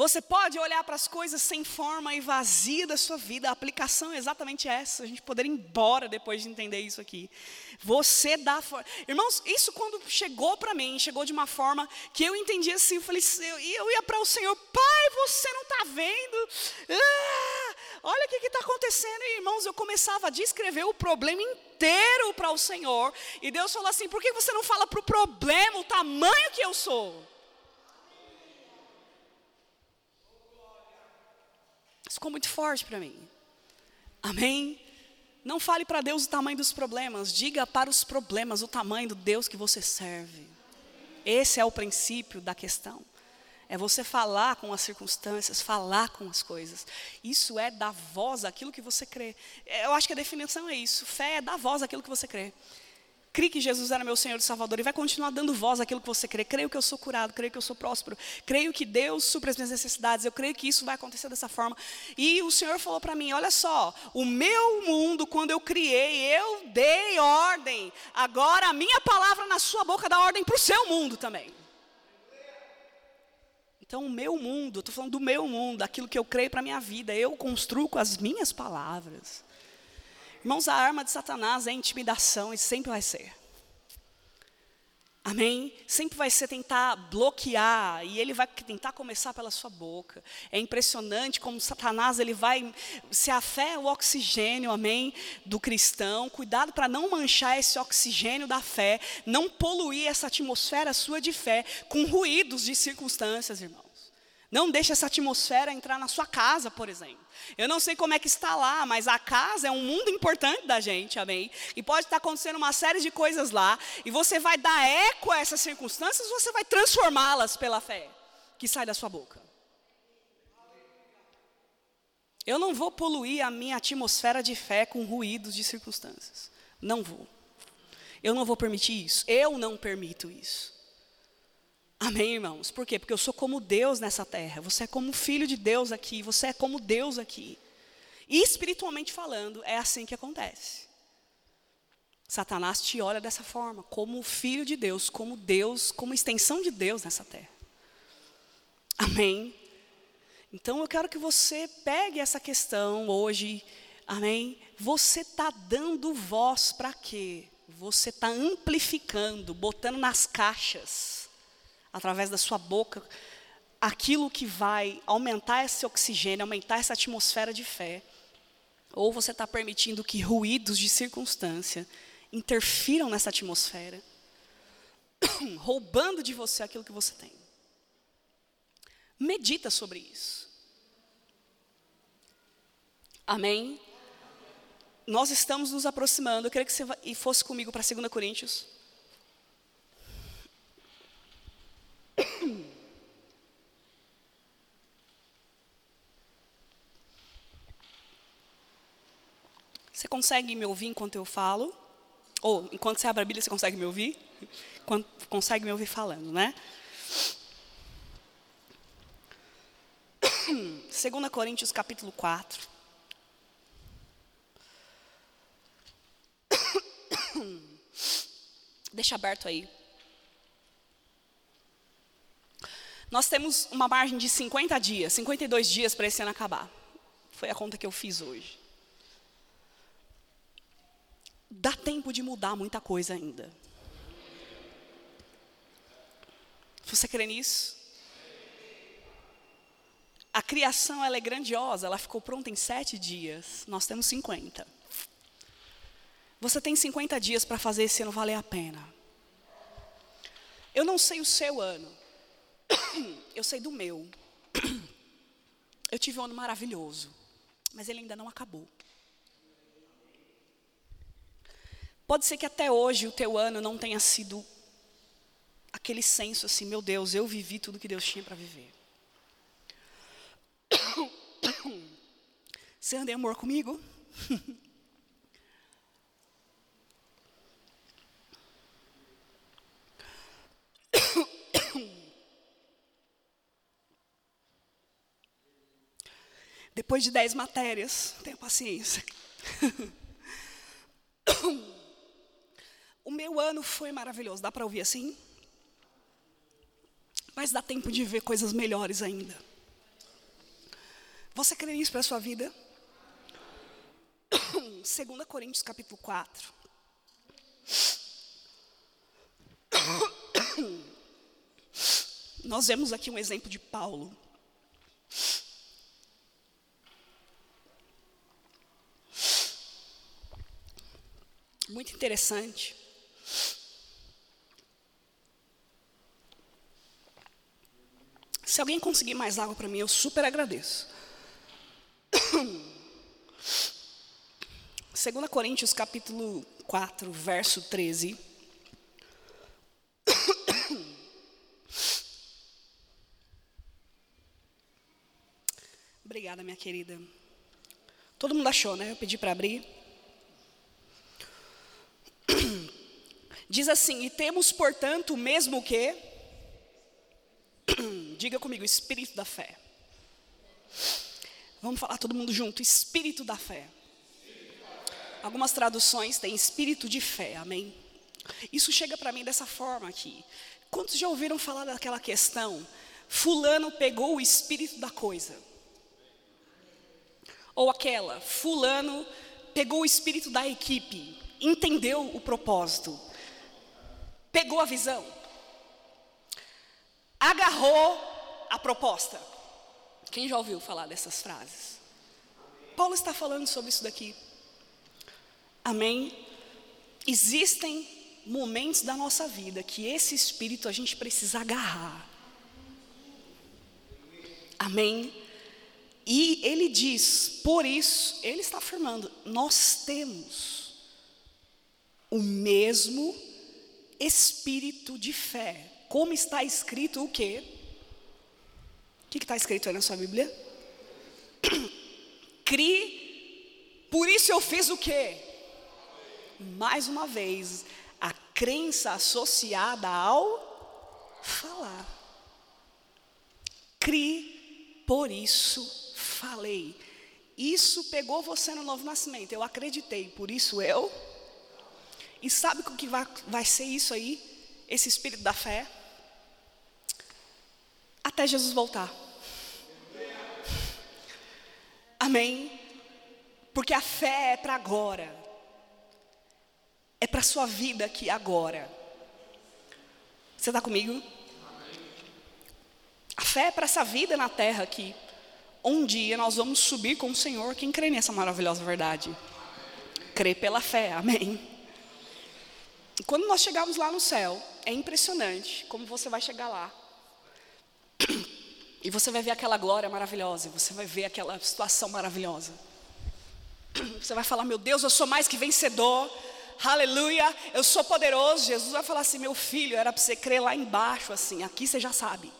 Você pode olhar para as coisas sem forma e vazia da sua vida. A aplicação é exatamente essa. A gente poderia ir embora depois de entender isso aqui. Você dá forma. Irmãos, isso quando chegou para mim, chegou de uma forma que eu entendi assim. Eu falei, eu ia para o Senhor, Pai, você não está vendo? Ah, olha o que está acontecendo. E, irmãos, eu começava a descrever o problema inteiro para o Senhor. E Deus falou assim: por que você não fala para o problema o tamanho que eu sou? Isso ficou muito forte para mim. Amém? Não fale para Deus o tamanho dos problemas, diga para os problemas o tamanho do Deus que você serve. Esse é o princípio da questão. É você falar com as circunstâncias, falar com as coisas. Isso é dar voz àquilo que você crê. Eu acho que a definição é isso. Fé é dar voz àquilo que você crê. Crie que Jesus era meu Senhor e Salvador e vai continuar dando voz àquilo que você crê. Creio que eu sou curado, creio que eu sou próspero, creio que Deus supra as minhas necessidades, eu creio que isso vai acontecer dessa forma. E o Senhor falou para mim: olha só, o meu mundo, quando eu criei, eu dei ordem. Agora a minha palavra na sua boca dá ordem para o seu mundo também. Então, o meu mundo, estou falando do meu mundo, aquilo que eu creio para a minha vida, eu construo com as minhas palavras. Irmãos, a arma de Satanás é intimidação e sempre vai ser. Amém? Sempre vai ser tentar bloquear e ele vai tentar começar pela sua boca. É impressionante como Satanás ele vai se a fé é o oxigênio, amém, do cristão. Cuidado para não manchar esse oxigênio da fé, não poluir essa atmosfera sua de fé com ruídos de circunstâncias, irmão. Não deixe essa atmosfera entrar na sua casa, por exemplo. Eu não sei como é que está lá, mas a casa é um mundo importante da gente, amém? E pode estar acontecendo uma série de coisas lá, e você vai dar eco a essas circunstâncias, você vai transformá-las pela fé que sai da sua boca. Eu não vou poluir a minha atmosfera de fé com ruídos de circunstâncias. Não vou. Eu não vou permitir isso. Eu não permito isso. Amém, irmãos? Por quê? Porque eu sou como Deus nessa terra. Você é como filho de Deus aqui. Você é como Deus aqui. E espiritualmente falando, é assim que acontece. Satanás te olha dessa forma, como filho de Deus, como Deus, como extensão de Deus nessa terra. Amém? Então eu quero que você pegue essa questão hoje, amém? Você está dando voz para quê? Você está amplificando, botando nas caixas através da sua boca, aquilo que vai aumentar esse oxigênio, aumentar essa atmosfera de fé. Ou você está permitindo que ruídos de circunstância interfiram nessa atmosfera, roubando de você aquilo que você tem. Medita sobre isso. Amém? Nós estamos nos aproximando. Eu queria que você fosse comigo para 2 Coríntios. Você consegue me ouvir enquanto eu falo? Ou enquanto você abre a Bíblia, você consegue me ouvir? consegue me ouvir falando, né? 2 Coríntios capítulo 4. Deixa aberto aí. Nós temos uma margem de 50 dias, 52 dias para esse ano acabar. Foi a conta que eu fiz hoje. Dá tempo de mudar muita coisa ainda. Você crê nisso? A criação ela é grandiosa, ela ficou pronta em sete dias. Nós temos 50. Você tem 50 dias para fazer esse ano valer a pena. Eu não sei o seu ano, eu sei do meu. Eu tive um ano maravilhoso, mas ele ainda não acabou. Pode ser que até hoje o teu ano não tenha sido aquele senso assim, meu Deus, eu vivi tudo que Deus tinha para viver. Você anda em amor comigo? Depois de dez matérias, tenha paciência. o meu ano foi maravilhoso. Dá para ouvir assim? Mas dá tempo de ver coisas melhores ainda. Você crê nisso para a sua vida? 2 Coríntios capítulo 4. Nós vemos aqui um exemplo de Paulo. Muito interessante. Se alguém conseguir mais água para mim, eu super agradeço. 2 Coríntios capítulo 4, verso 13. Obrigada, minha querida. Todo mundo achou, né? Eu pedi para abrir. Diz assim: E temos, portanto, o mesmo que. Diga comigo, espírito da fé. Vamos falar todo mundo junto, espírito da fé. Algumas traduções têm espírito de fé, amém? Isso chega para mim dessa forma aqui. Quantos já ouviram falar daquela questão? Fulano pegou o espírito da coisa. Ou aquela, Fulano pegou o espírito da equipe, entendeu o propósito, pegou a visão, agarrou a proposta. Quem já ouviu falar dessas frases? Paulo está falando sobre isso daqui. Amém? Existem momentos da nossa vida que esse espírito a gente precisa agarrar. Amém? E ele diz, por isso, ele está afirmando, nós temos o mesmo espírito de fé. Como está escrito o quê? O que está escrito aí na sua Bíblia? Cri, por isso eu fiz o quê? mais uma vez, a crença associada ao falar. Cri, por isso falei. Isso pegou você no novo nascimento. Eu acreditei, por isso eu. E sabe o que vai, vai ser isso aí? Esse espírito da fé? Até Jesus voltar. Amém? Porque a fé é para agora é para a sua vida aqui agora. Você está comigo? A fé é para essa vida na terra aqui. Um dia nós vamos subir com o Senhor. Quem crê nessa maravilhosa verdade? Crê pela fé, amém. E quando nós chegarmos lá no céu, é impressionante como você vai chegar lá. E você vai ver aquela glória maravilhosa, você vai ver aquela situação maravilhosa. Você vai falar: Meu Deus, eu sou mais que vencedor aleluia, eu sou poderoso. Jesus vai falar assim: meu filho, era para você crer lá embaixo, assim, aqui você já sabe.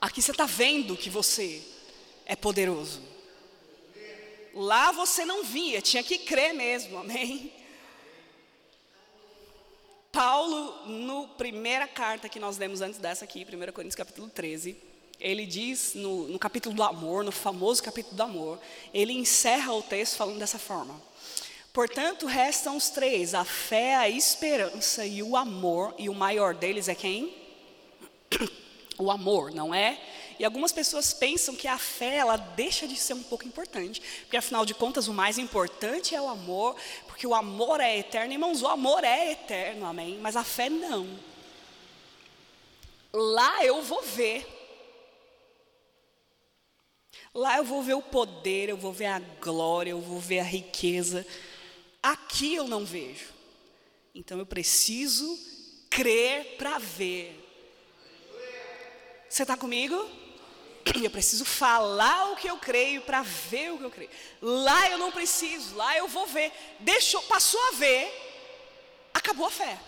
Aqui você está vendo que você é poderoso. Lá você não via, tinha que crer mesmo, amém? Paulo, no primeira carta que nós lemos antes dessa aqui, 1 Coríntios capítulo 13, ele diz no, no capítulo do amor, no famoso capítulo do amor, ele encerra o texto falando dessa forma. Portanto, restam os três: a fé, a esperança e o amor, e o maior deles é quem? O amor, não é? E algumas pessoas pensam que a fé ela deixa de ser um pouco importante, porque afinal de contas o mais importante é o amor, porque o amor é eterno, irmãos, o amor é eterno, amém? Mas a fé não. Lá eu vou ver. Lá eu vou ver o poder, eu vou ver a glória, eu vou ver a riqueza. Aqui eu não vejo. Então eu preciso crer para ver. Você está comigo? Eu preciso falar o que eu creio para ver o que eu creio. Lá eu não preciso, lá eu vou ver. Deixou, passou a ver, acabou a fé.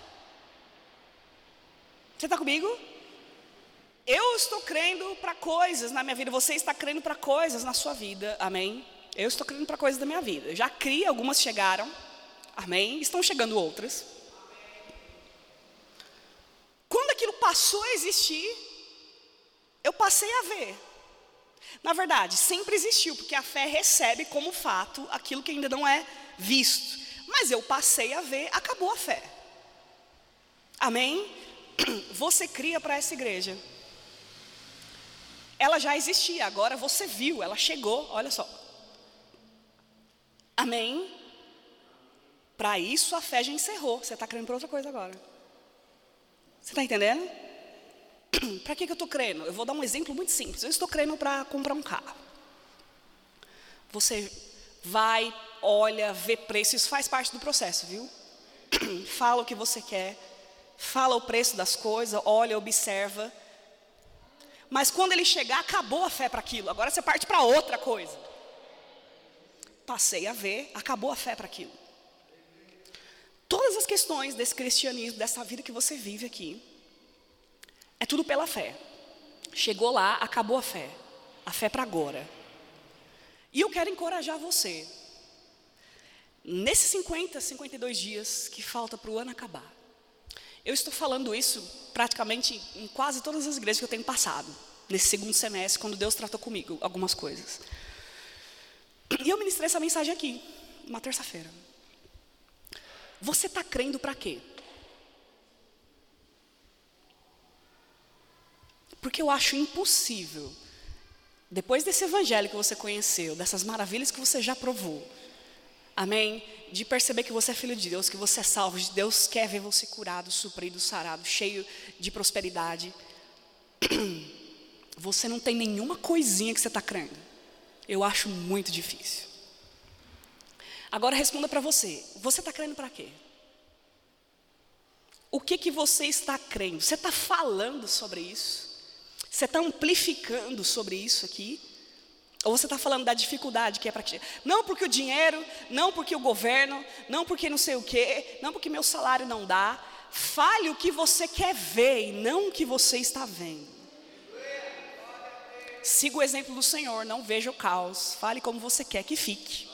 Você está comigo? Eu estou crendo para coisas na minha vida, você está crendo para coisas na sua vida, amém? Eu estou crendo para coisas da minha vida. Eu já criei, algumas chegaram, amém? Estão chegando outras. Quando aquilo passou a existir, eu passei a ver. Na verdade, sempre existiu, porque a fé recebe como fato aquilo que ainda não é visto. Mas eu passei a ver, acabou a fé. Amém? Você cria para essa igreja ela já existia, agora você viu, ela chegou, olha só. Amém? Para isso a fé já encerrou. Você está crendo para outra coisa agora. Você está entendendo? para que, que eu estou crendo? Eu vou dar um exemplo muito simples. Eu estou crendo para comprar um carro. Você vai, olha, vê preço, isso faz parte do processo, viu? Fala o que você quer, fala o preço das coisas, olha, observa. Mas quando ele chegar, acabou a fé para aquilo. Agora você parte para outra coisa. Passei a ver, acabou a fé para aquilo. Todas as questões desse cristianismo, dessa vida que você vive aqui, é tudo pela fé. Chegou lá, acabou a fé. A fé para agora. E eu quero encorajar você. Nesses 50, 52 dias que falta para o ano acabar. Eu estou falando isso praticamente em quase todas as igrejas que eu tenho passado, nesse segundo semestre, quando Deus tratou comigo algumas coisas. E eu ministrei essa mensagem aqui, uma terça-feira. Você está crendo para quê? Porque eu acho impossível, depois desse evangelho que você conheceu, dessas maravilhas que você já provou, Amém? De perceber que você é filho de Deus, que você é salvo, de Deus quer ver você curado, suprido, sarado, cheio de prosperidade. Você não tem nenhuma coisinha que você está crendo. Eu acho muito difícil. Agora responda para você: você está crendo para quê? O que, que você está crendo? Você está falando sobre isso? Você está amplificando sobre isso aqui? Ou você está falando da dificuldade que é para? Não porque o dinheiro, não porque o governo, não porque não sei o quê, não porque meu salário não dá. Fale o que você quer ver e não o que você está vendo. Siga o exemplo do Senhor, não veja o caos. Fale como você quer que fique.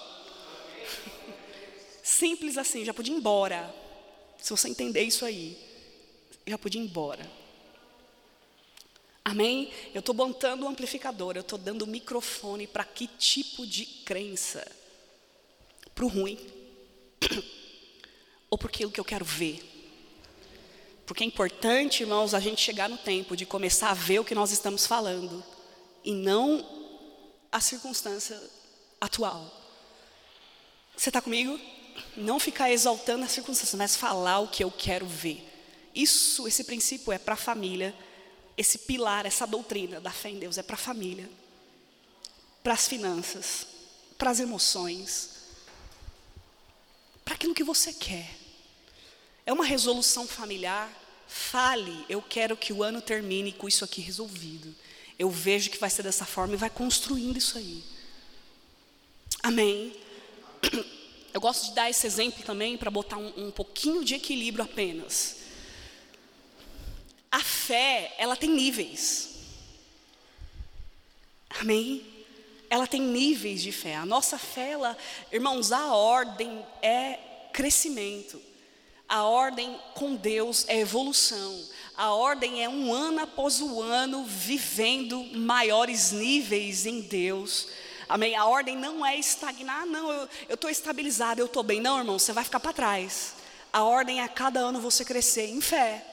Simples assim, já podia ir embora. Se você entender isso aí, já podia ir embora. Amém? Eu estou montando um amplificador, eu estou dando um microfone para que tipo de crença? Para o ruim? Ou para aquilo que eu quero ver? Porque é importante, irmãos, a gente chegar no tempo de começar a ver o que nós estamos falando e não a circunstância atual. Você está comigo? Não ficar exaltando a circunstância, mas falar o que eu quero ver. Isso, esse princípio é para a família esse pilar, essa doutrina da fé em Deus é para a família, para as finanças, para as emoções, para aquilo que você quer. É uma resolução familiar. Fale, eu quero que o ano termine com isso aqui resolvido. Eu vejo que vai ser dessa forma e vai construindo isso aí. Amém. Eu gosto de dar esse exemplo também para botar um, um pouquinho de equilíbrio apenas. A fé, ela tem níveis. Amém? Ela tem níveis de fé. A nossa fé, ela, irmãos, a ordem é crescimento. A ordem com Deus é evolução. A ordem é um ano após o ano vivendo maiores níveis em Deus. Amém? A ordem não é estagnar, não, eu estou estabilizado, eu estou bem. Não, irmão, você vai ficar para trás. A ordem é a cada ano você crescer em fé.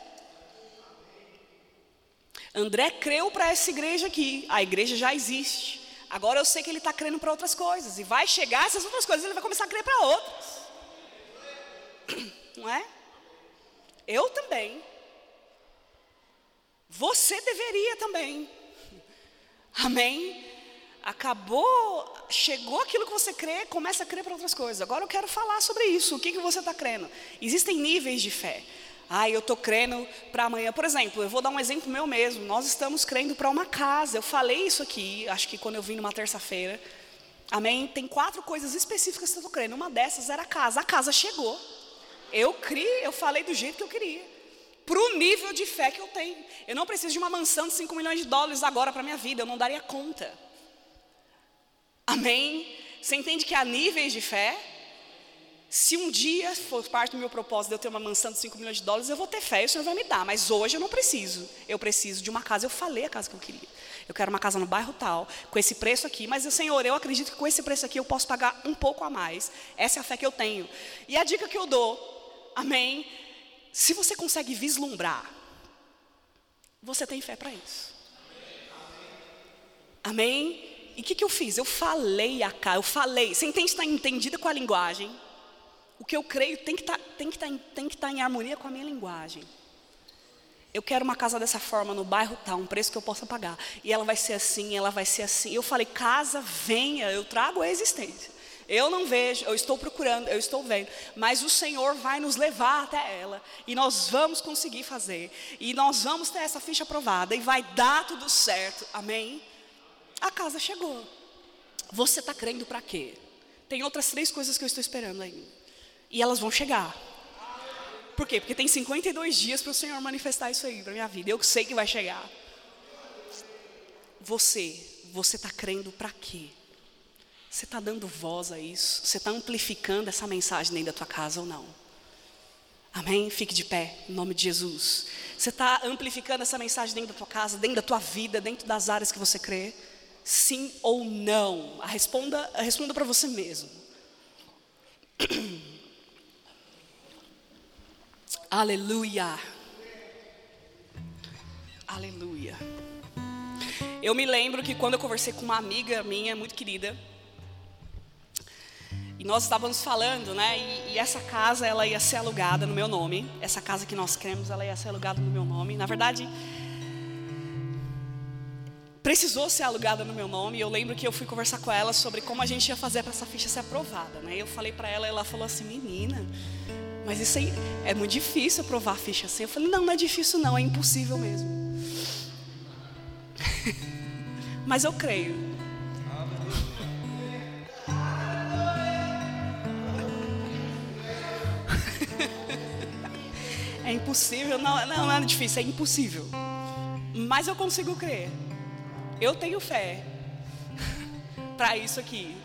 André creu para essa igreja aqui, a igreja já existe. Agora eu sei que ele está crendo para outras coisas. E vai chegar essas outras coisas, ele vai começar a crer para outras. Não é? Eu também. Você deveria também. Amém? Acabou, chegou aquilo que você crê, começa a crer para outras coisas. Agora eu quero falar sobre isso. O que, que você está crendo? Existem níveis de fé. Ah, eu estou crendo para amanhã. Por exemplo, eu vou dar um exemplo meu mesmo. Nós estamos crendo para uma casa. Eu falei isso aqui, acho que quando eu vim numa terça-feira. Amém? Tem quatro coisas específicas que eu estou crendo. Uma dessas era a casa. A casa chegou. Eu criei, eu falei do jeito que eu queria. Para o nível de fé que eu tenho. Eu não preciso de uma mansão de 5 milhões de dólares agora para minha vida. Eu não daria conta. Amém? Você entende que há níveis de fé? Se um dia for parte do meu propósito de eu ter uma mansão de 5 milhões de dólares, eu vou ter fé e o Senhor vai me dar. Mas hoje eu não preciso. Eu preciso de uma casa. Eu falei a casa que eu queria. Eu quero uma casa no bairro tal, com esse preço aqui. Mas, Senhor, eu acredito que com esse preço aqui eu posso pagar um pouco a mais. Essa é a fé que eu tenho. E a dica que eu dou, amém? Se você consegue vislumbrar, você tem fé para isso. Amém? E o que, que eu fiz? Eu falei a casa, eu falei. Você entende, está entendida com a linguagem? O que eu creio tem que tá, estar tá, tá em harmonia com a minha linguagem. Eu quero uma casa dessa forma no bairro tal, um preço que eu possa pagar. E ela vai ser assim, ela vai ser assim. Eu falei, casa, venha, eu trago a existência. Eu não vejo, eu estou procurando, eu estou vendo, mas o Senhor vai nos levar até ela e nós vamos conseguir fazer. E nós vamos ter essa ficha aprovada e vai dar tudo certo. Amém? A casa chegou. Você está crendo para quê? Tem outras três coisas que eu estou esperando ainda. E elas vão chegar. Por quê? Porque tem 52 dias para o Senhor manifestar isso aí para minha vida. Eu sei que vai chegar. Você, você está crendo para quê? Você está dando voz a isso? Você está amplificando essa mensagem dentro da tua casa ou não? Amém? Fique de pé, em nome de Jesus. Você está amplificando essa mensagem dentro da tua casa, dentro da tua vida, dentro das áreas que você crê? Sim ou não? Responda, responda para você mesmo. Aleluia. Aleluia. Eu me lembro que quando eu conversei com uma amiga minha muito querida, e nós estávamos falando, né? E, e, essa casa ela ia ser alugada no meu nome. Essa casa que nós queremos, ela ia ser alugada no meu nome. Na verdade, precisou ser alugada no meu nome. Eu lembro que eu fui conversar com ela sobre como a gente ia fazer para essa ficha ser aprovada, né? Eu falei para ela, ela falou assim, menina, mas isso aí é muito difícil aprovar a ficha assim. Eu falei, não, não é difícil não, é impossível mesmo. Mas eu creio. é impossível, não, não, não é difícil, é impossível. Mas eu consigo crer. Eu tenho fé para isso aqui.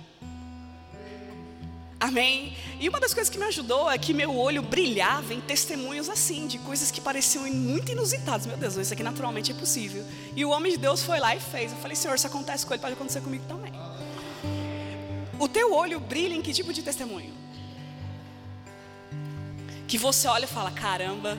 Amém? E uma das coisas que me ajudou é que meu olho brilhava em testemunhos assim, de coisas que pareciam muito inusitadas. Meu Deus, isso aqui naturalmente é possível. E o homem de Deus foi lá e fez. Eu falei, Senhor, se acontece com ele, pode acontecer comigo também. O teu olho brilha em que tipo de testemunho? Que você olha e fala, caramba,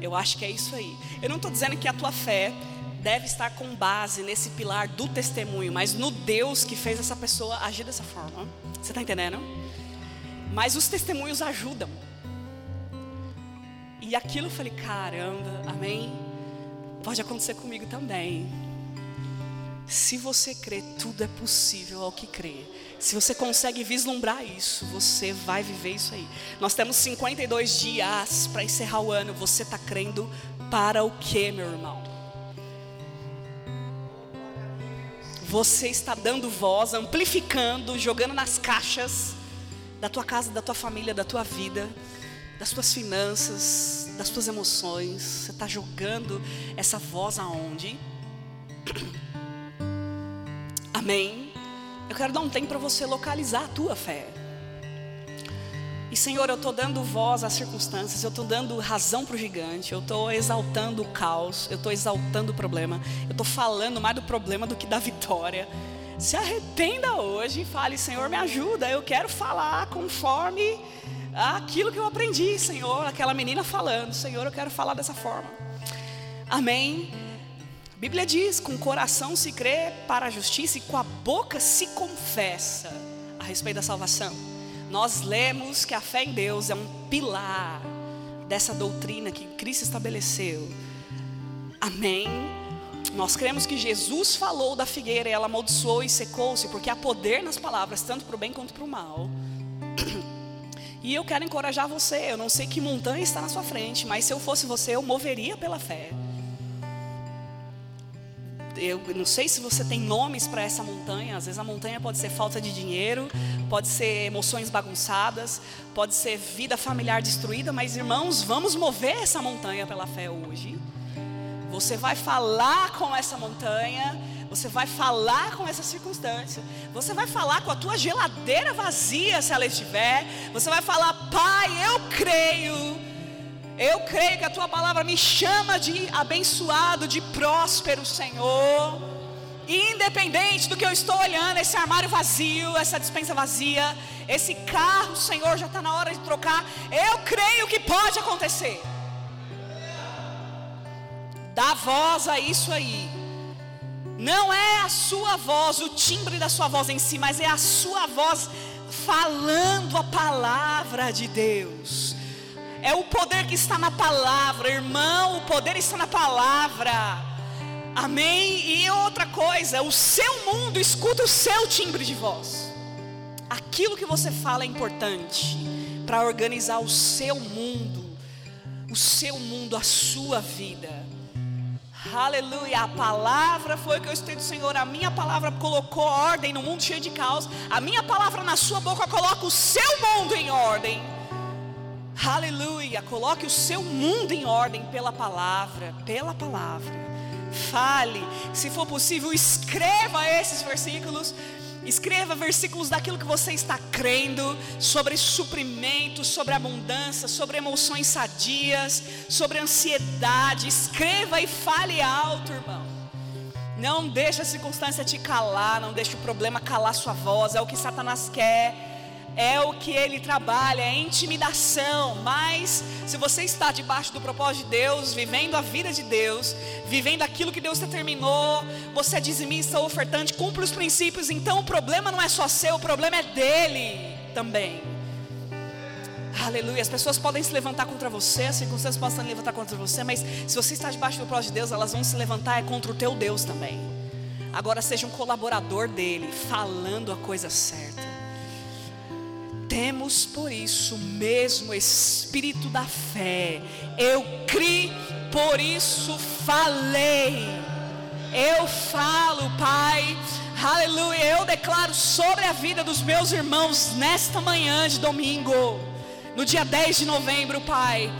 eu acho que é isso aí. Eu não estou dizendo que a tua fé deve estar com base nesse pilar do testemunho, mas no Deus que fez essa pessoa agir dessa forma. Você está entendendo? Mas os testemunhos ajudam. E aquilo eu falei, caramba, amém? Pode acontecer comigo também. Se você crê, tudo é possível ao que crê. Se você consegue vislumbrar isso, você vai viver isso aí. Nós temos 52 dias para encerrar o ano. Você está crendo para o que, meu irmão? Você está dando voz, amplificando, jogando nas caixas da tua casa, da tua família, da tua vida, das tuas finanças, das tuas emoções. Você está jogando essa voz aonde? Amém? Eu quero dar um tempo para você localizar a tua fé. E Senhor, eu estou dando voz às circunstâncias, eu estou dando razão para o gigante, eu estou exaltando o caos, eu estou exaltando o problema, eu estou falando mais do problema do que da vitória. Se arrependa hoje e fale: Senhor, me ajuda. Eu quero falar conforme aquilo que eu aprendi, Senhor. Aquela menina falando: Senhor, eu quero falar dessa forma. Amém. A Bíblia diz: com o coração se crê para a justiça e com a boca se confessa a respeito da salvação. Nós lemos que a fé em Deus é um pilar dessa doutrina que Cristo estabeleceu Amém. Nós cremos que Jesus falou da figueira, e ela amaldiçoou e secou-se, porque há poder nas palavras, tanto para o bem quanto para o mal. E eu quero encorajar você. Eu não sei que montanha está na sua frente, mas se eu fosse você, eu moveria pela fé. Eu não sei se você tem nomes para essa montanha. Às vezes a montanha pode ser falta de dinheiro, pode ser emoções bagunçadas, pode ser vida familiar destruída. Mas irmãos, vamos mover essa montanha pela fé hoje. Você vai falar com essa montanha você vai falar com essa circunstância. Você vai falar com a tua geladeira vazia, se ela estiver. Você vai falar, Pai, eu creio. Eu creio que a tua palavra me chama de abençoado, de próspero, Senhor. Independente do que eu estou olhando, esse armário vazio, essa dispensa vazia, esse carro, Senhor, já está na hora de trocar. Eu creio que pode acontecer. Dá voz a isso aí. Não é a sua voz, o timbre da sua voz em si, mas é a sua voz falando a palavra de Deus. É o poder que está na palavra, irmão, o poder está na palavra. Amém? E outra coisa, o seu mundo escuta o seu timbre de voz. Aquilo que você fala é importante para organizar o seu mundo, o seu mundo, a sua vida. Aleluia. A palavra foi o que eu escutei do Senhor. A minha palavra colocou ordem no mundo cheio de caos. A minha palavra na sua boca coloca o seu mundo em ordem. Aleluia. Coloque o seu mundo em ordem pela palavra. Pela palavra. Fale. Se for possível, escreva esses versículos Escreva versículos daquilo que você está crendo, sobre suprimento, sobre abundância, sobre emoções sadias, sobre ansiedade. Escreva e fale alto, irmão. Não deixe a circunstância te calar, não deixe o problema calar sua voz. É o que Satanás quer é o que ele trabalha, é intimidação. Mas se você está debaixo do propósito de Deus, vivendo a vida de Deus, vivendo aquilo que Deus determinou, você é dizimista, ofertante, cumpre os princípios, então o problema não é só seu, o problema é dele também. Aleluia. As pessoas podem se levantar contra você, as circunstâncias podem se levantar contra você, mas se você está debaixo do propósito de Deus, elas vão se levantar é contra o teu Deus também. Agora seja um colaborador dele, falando a coisa certa. Temos por isso mesmo espírito da fé. Eu criei, por isso falei. Eu falo, Pai. Aleluia. Eu declaro sobre a vida dos meus irmãos nesta manhã de domingo, no dia 10 de novembro, Pai.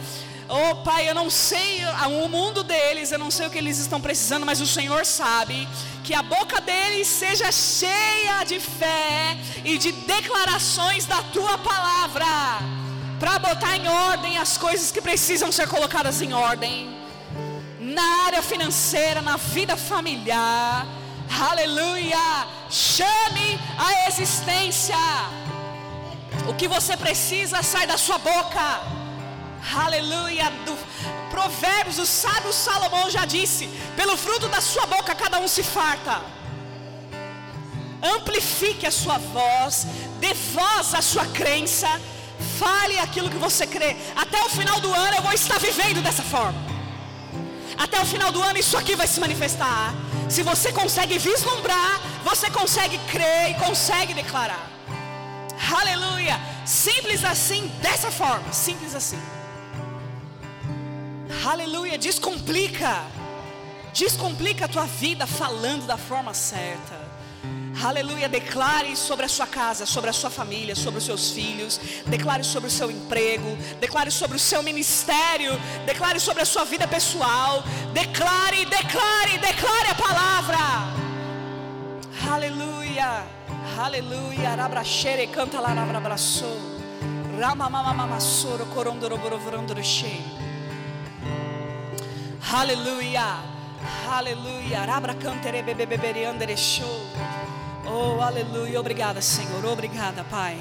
Oh, Pai, eu não sei o mundo deles, eu não sei o que eles estão precisando, mas o Senhor sabe. Que a boca deles seja cheia de fé e de declarações da tua palavra, para botar em ordem as coisas que precisam ser colocadas em ordem, na área financeira, na vida familiar. Aleluia! Chame a existência. O que você precisa sai da sua boca. Aleluia. Do Provérbios, o sábio Salomão já disse: pelo fruto da sua boca cada um se farta. Amplifique a sua voz, dê voz à sua crença, fale aquilo que você crê. Até o final do ano eu vou estar vivendo dessa forma. Até o final do ano isso aqui vai se manifestar. Se você consegue vislumbrar, você consegue crer e consegue declarar. Aleluia. Simples assim, dessa forma, simples assim. Aleluia, descomplica. Descomplica a tua vida falando da forma certa. Aleluia, declare sobre a sua casa, sobre a sua família, sobre os seus filhos, declare sobre o seu emprego, declare sobre o seu ministério, declare sobre a sua vida pessoal, declare, declare, declare a palavra. Aleluia, aleluia, arabrachere, canta lá, arabraçou, ramamamamassoro, corondoroborovandorecheio. Aleluia. Aleluia. Oh, aleluia. Obrigada, Senhor. Obrigada, Pai.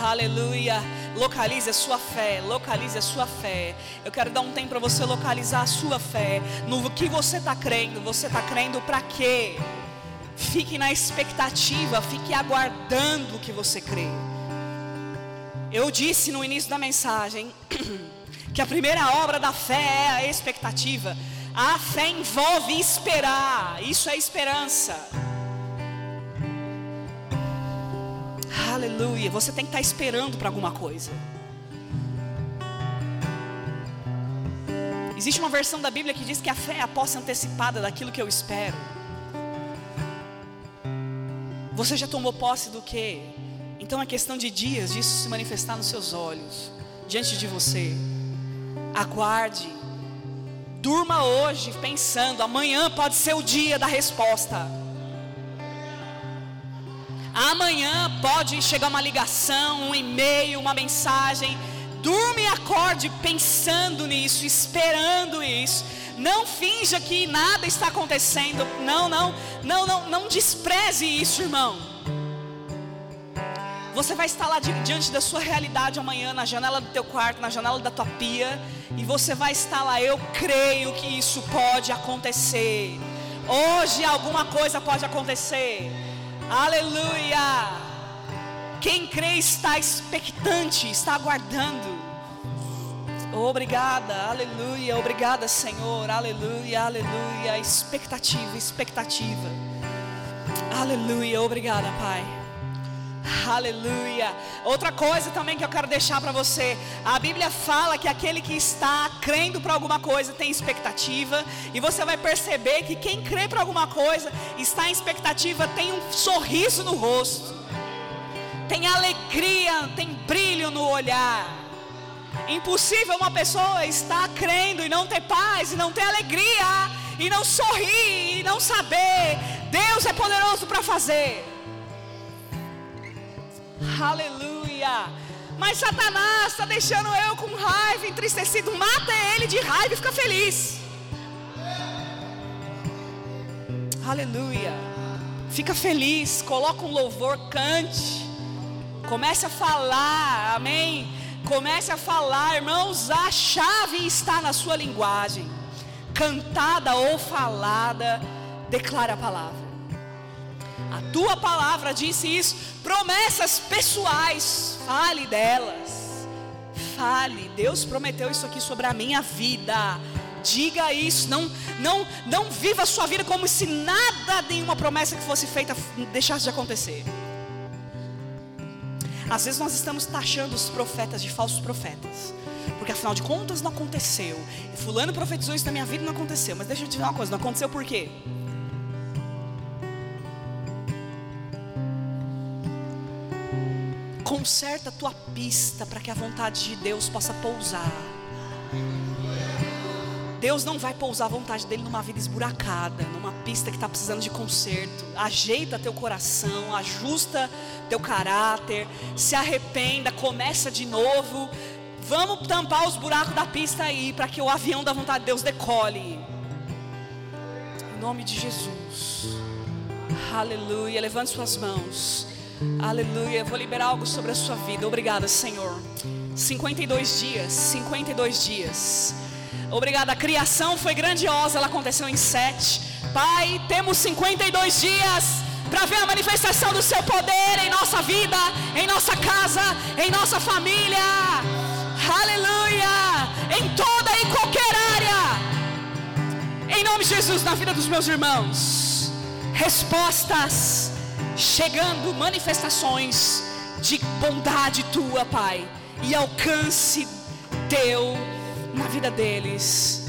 Aleluia. Localize a sua fé, localize a sua fé. Eu quero dar um tempo para você localizar a sua fé. No que você está crendo, você está crendo para quê? Fique na expectativa, fique aguardando o que você crê. Eu disse no início da mensagem que a primeira obra da fé é a expectativa. A fé envolve esperar, isso é esperança. Aleluia. Você tem que estar esperando para alguma coisa. Existe uma versão da Bíblia que diz que a fé é a posse antecipada daquilo que eu espero. Você já tomou posse do que? Então é questão de dias disso se manifestar nos seus olhos, diante de você. Aguarde. Durma hoje pensando, amanhã pode ser o dia da resposta. Amanhã pode chegar uma ligação, um e-mail, uma mensagem Durma e acorde pensando nisso, esperando isso. Não finja que nada está acontecendo. Não, não, não, não, não despreze isso, irmão. Você vai estar lá diante da sua realidade amanhã, na janela do teu quarto, na janela da tua pia, e você vai estar lá. Eu creio que isso pode acontecer. Hoje alguma coisa pode acontecer. Aleluia. Quem crê está expectante, está aguardando. Obrigada, aleluia, obrigada, Senhor, aleluia, aleluia. Expectativa, expectativa. Aleluia, obrigada, Pai. Aleluia. Outra coisa também que eu quero deixar para você. A Bíblia fala que aquele que está crendo para alguma coisa tem expectativa. E você vai perceber que quem crê para alguma coisa está em expectativa, tem um sorriso no rosto tem alegria, tem brilho no olhar. Impossível uma pessoa estar crendo e não ter paz, e não ter alegria, e não sorrir, e não saber. Deus é poderoso para fazer. Aleluia. Mas Satanás está deixando eu com raiva, entristecido. Mata ele de raiva e fica feliz. Aleluia. Fica feliz, coloca um louvor, cante. Comece a falar, amém? Comece a falar, irmãos, a chave está na sua linguagem, cantada ou falada, declara a palavra. Tua palavra disse isso, promessas pessoais, fale delas. Fale, Deus prometeu isso aqui sobre a minha vida. Diga isso, não, não, não viva a sua vida como se nada, nenhuma promessa que fosse feita deixasse de acontecer. Às vezes nós estamos taxando os profetas de falsos profetas. Porque afinal de contas não aconteceu. Fulano profetizou isso na minha vida e não aconteceu. Mas deixa eu te dizer uma coisa, não aconteceu por quê? Conserta a tua pista para que a vontade de Deus possa pousar. Deus não vai pousar a vontade dele numa vida esburacada, numa pista que está precisando de conserto. Ajeita teu coração, ajusta teu caráter, se arrependa, começa de novo. Vamos tampar os buracos da pista aí, para que o avião da vontade de Deus decole. Em nome de Jesus. Aleluia. Levante suas mãos. Aleluia. Vou liberar algo sobre a sua vida. Obrigada, Senhor. 52 dias. 52 dias. Obrigada. A criação foi grandiosa, ela aconteceu em sete. Pai, temos 52 dias para ver a manifestação do seu poder em nossa vida, em nossa casa, em nossa família. Aleluia! Em toda e qualquer área. Em nome de Jesus, na vida dos meus irmãos. Respostas chegando, manifestações de bondade tua, Pai, e alcance teu na vida deles.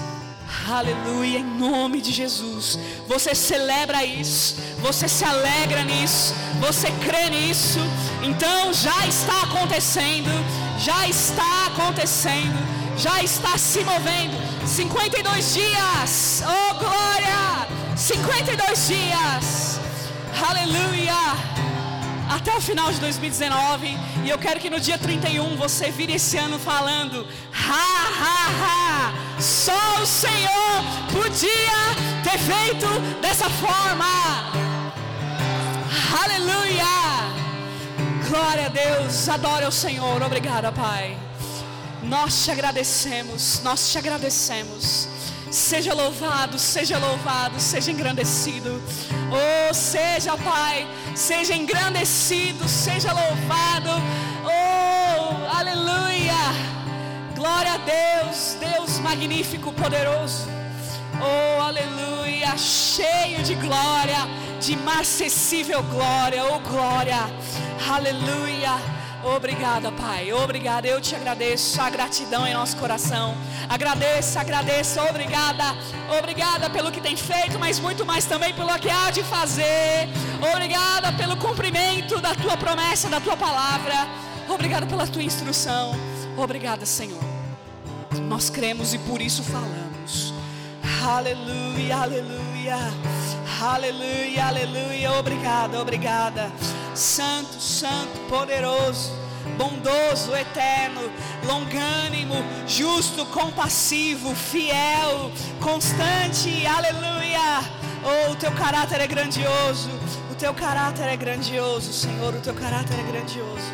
Aleluia, em nome de Jesus. Você celebra isso, você se alegra nisso, você crê nisso. Então já está acontecendo, já está acontecendo, já está se movendo. 52 dias, oh glória! 52 dias, aleluia até o final de 2019. E eu quero que no dia 31 você vire esse ano falando: ha, ha, ha, só o Senhor podia ter feito dessa forma. Aleluia! Glória a Deus, adora o Senhor, obrigada, Pai. Nós te agradecemos, nós te agradecemos. Seja louvado, seja louvado, seja engrandecido. Oh, seja, Pai, seja engrandecido, seja louvado. Oh, aleluia. Glória a Deus, Deus magnífico, poderoso. Oh, aleluia, cheio de glória, de inacessível glória, oh glória, aleluia. Obrigada, Pai. Obrigada. Eu te agradeço. A gratidão em nosso coração. Agradeço, agradeço. Obrigada. Obrigada pelo que tem feito, mas muito mais também pelo que há de fazer. Obrigada pelo cumprimento da tua promessa, da tua palavra. Obrigada pela tua instrução. Obrigada, Senhor. Nós cremos e por isso falamos. Aleluia, aleluia. Aleluia, aleluia. Obrigada, obrigada. Santo, santo, poderoso, bondoso, eterno, longânimo, justo, compassivo, fiel, constante. Aleluia. Oh, o teu caráter é grandioso. O teu caráter é grandioso, Senhor. O teu caráter é grandioso.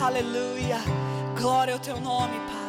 Aleluia. Glória ao teu nome, Pai.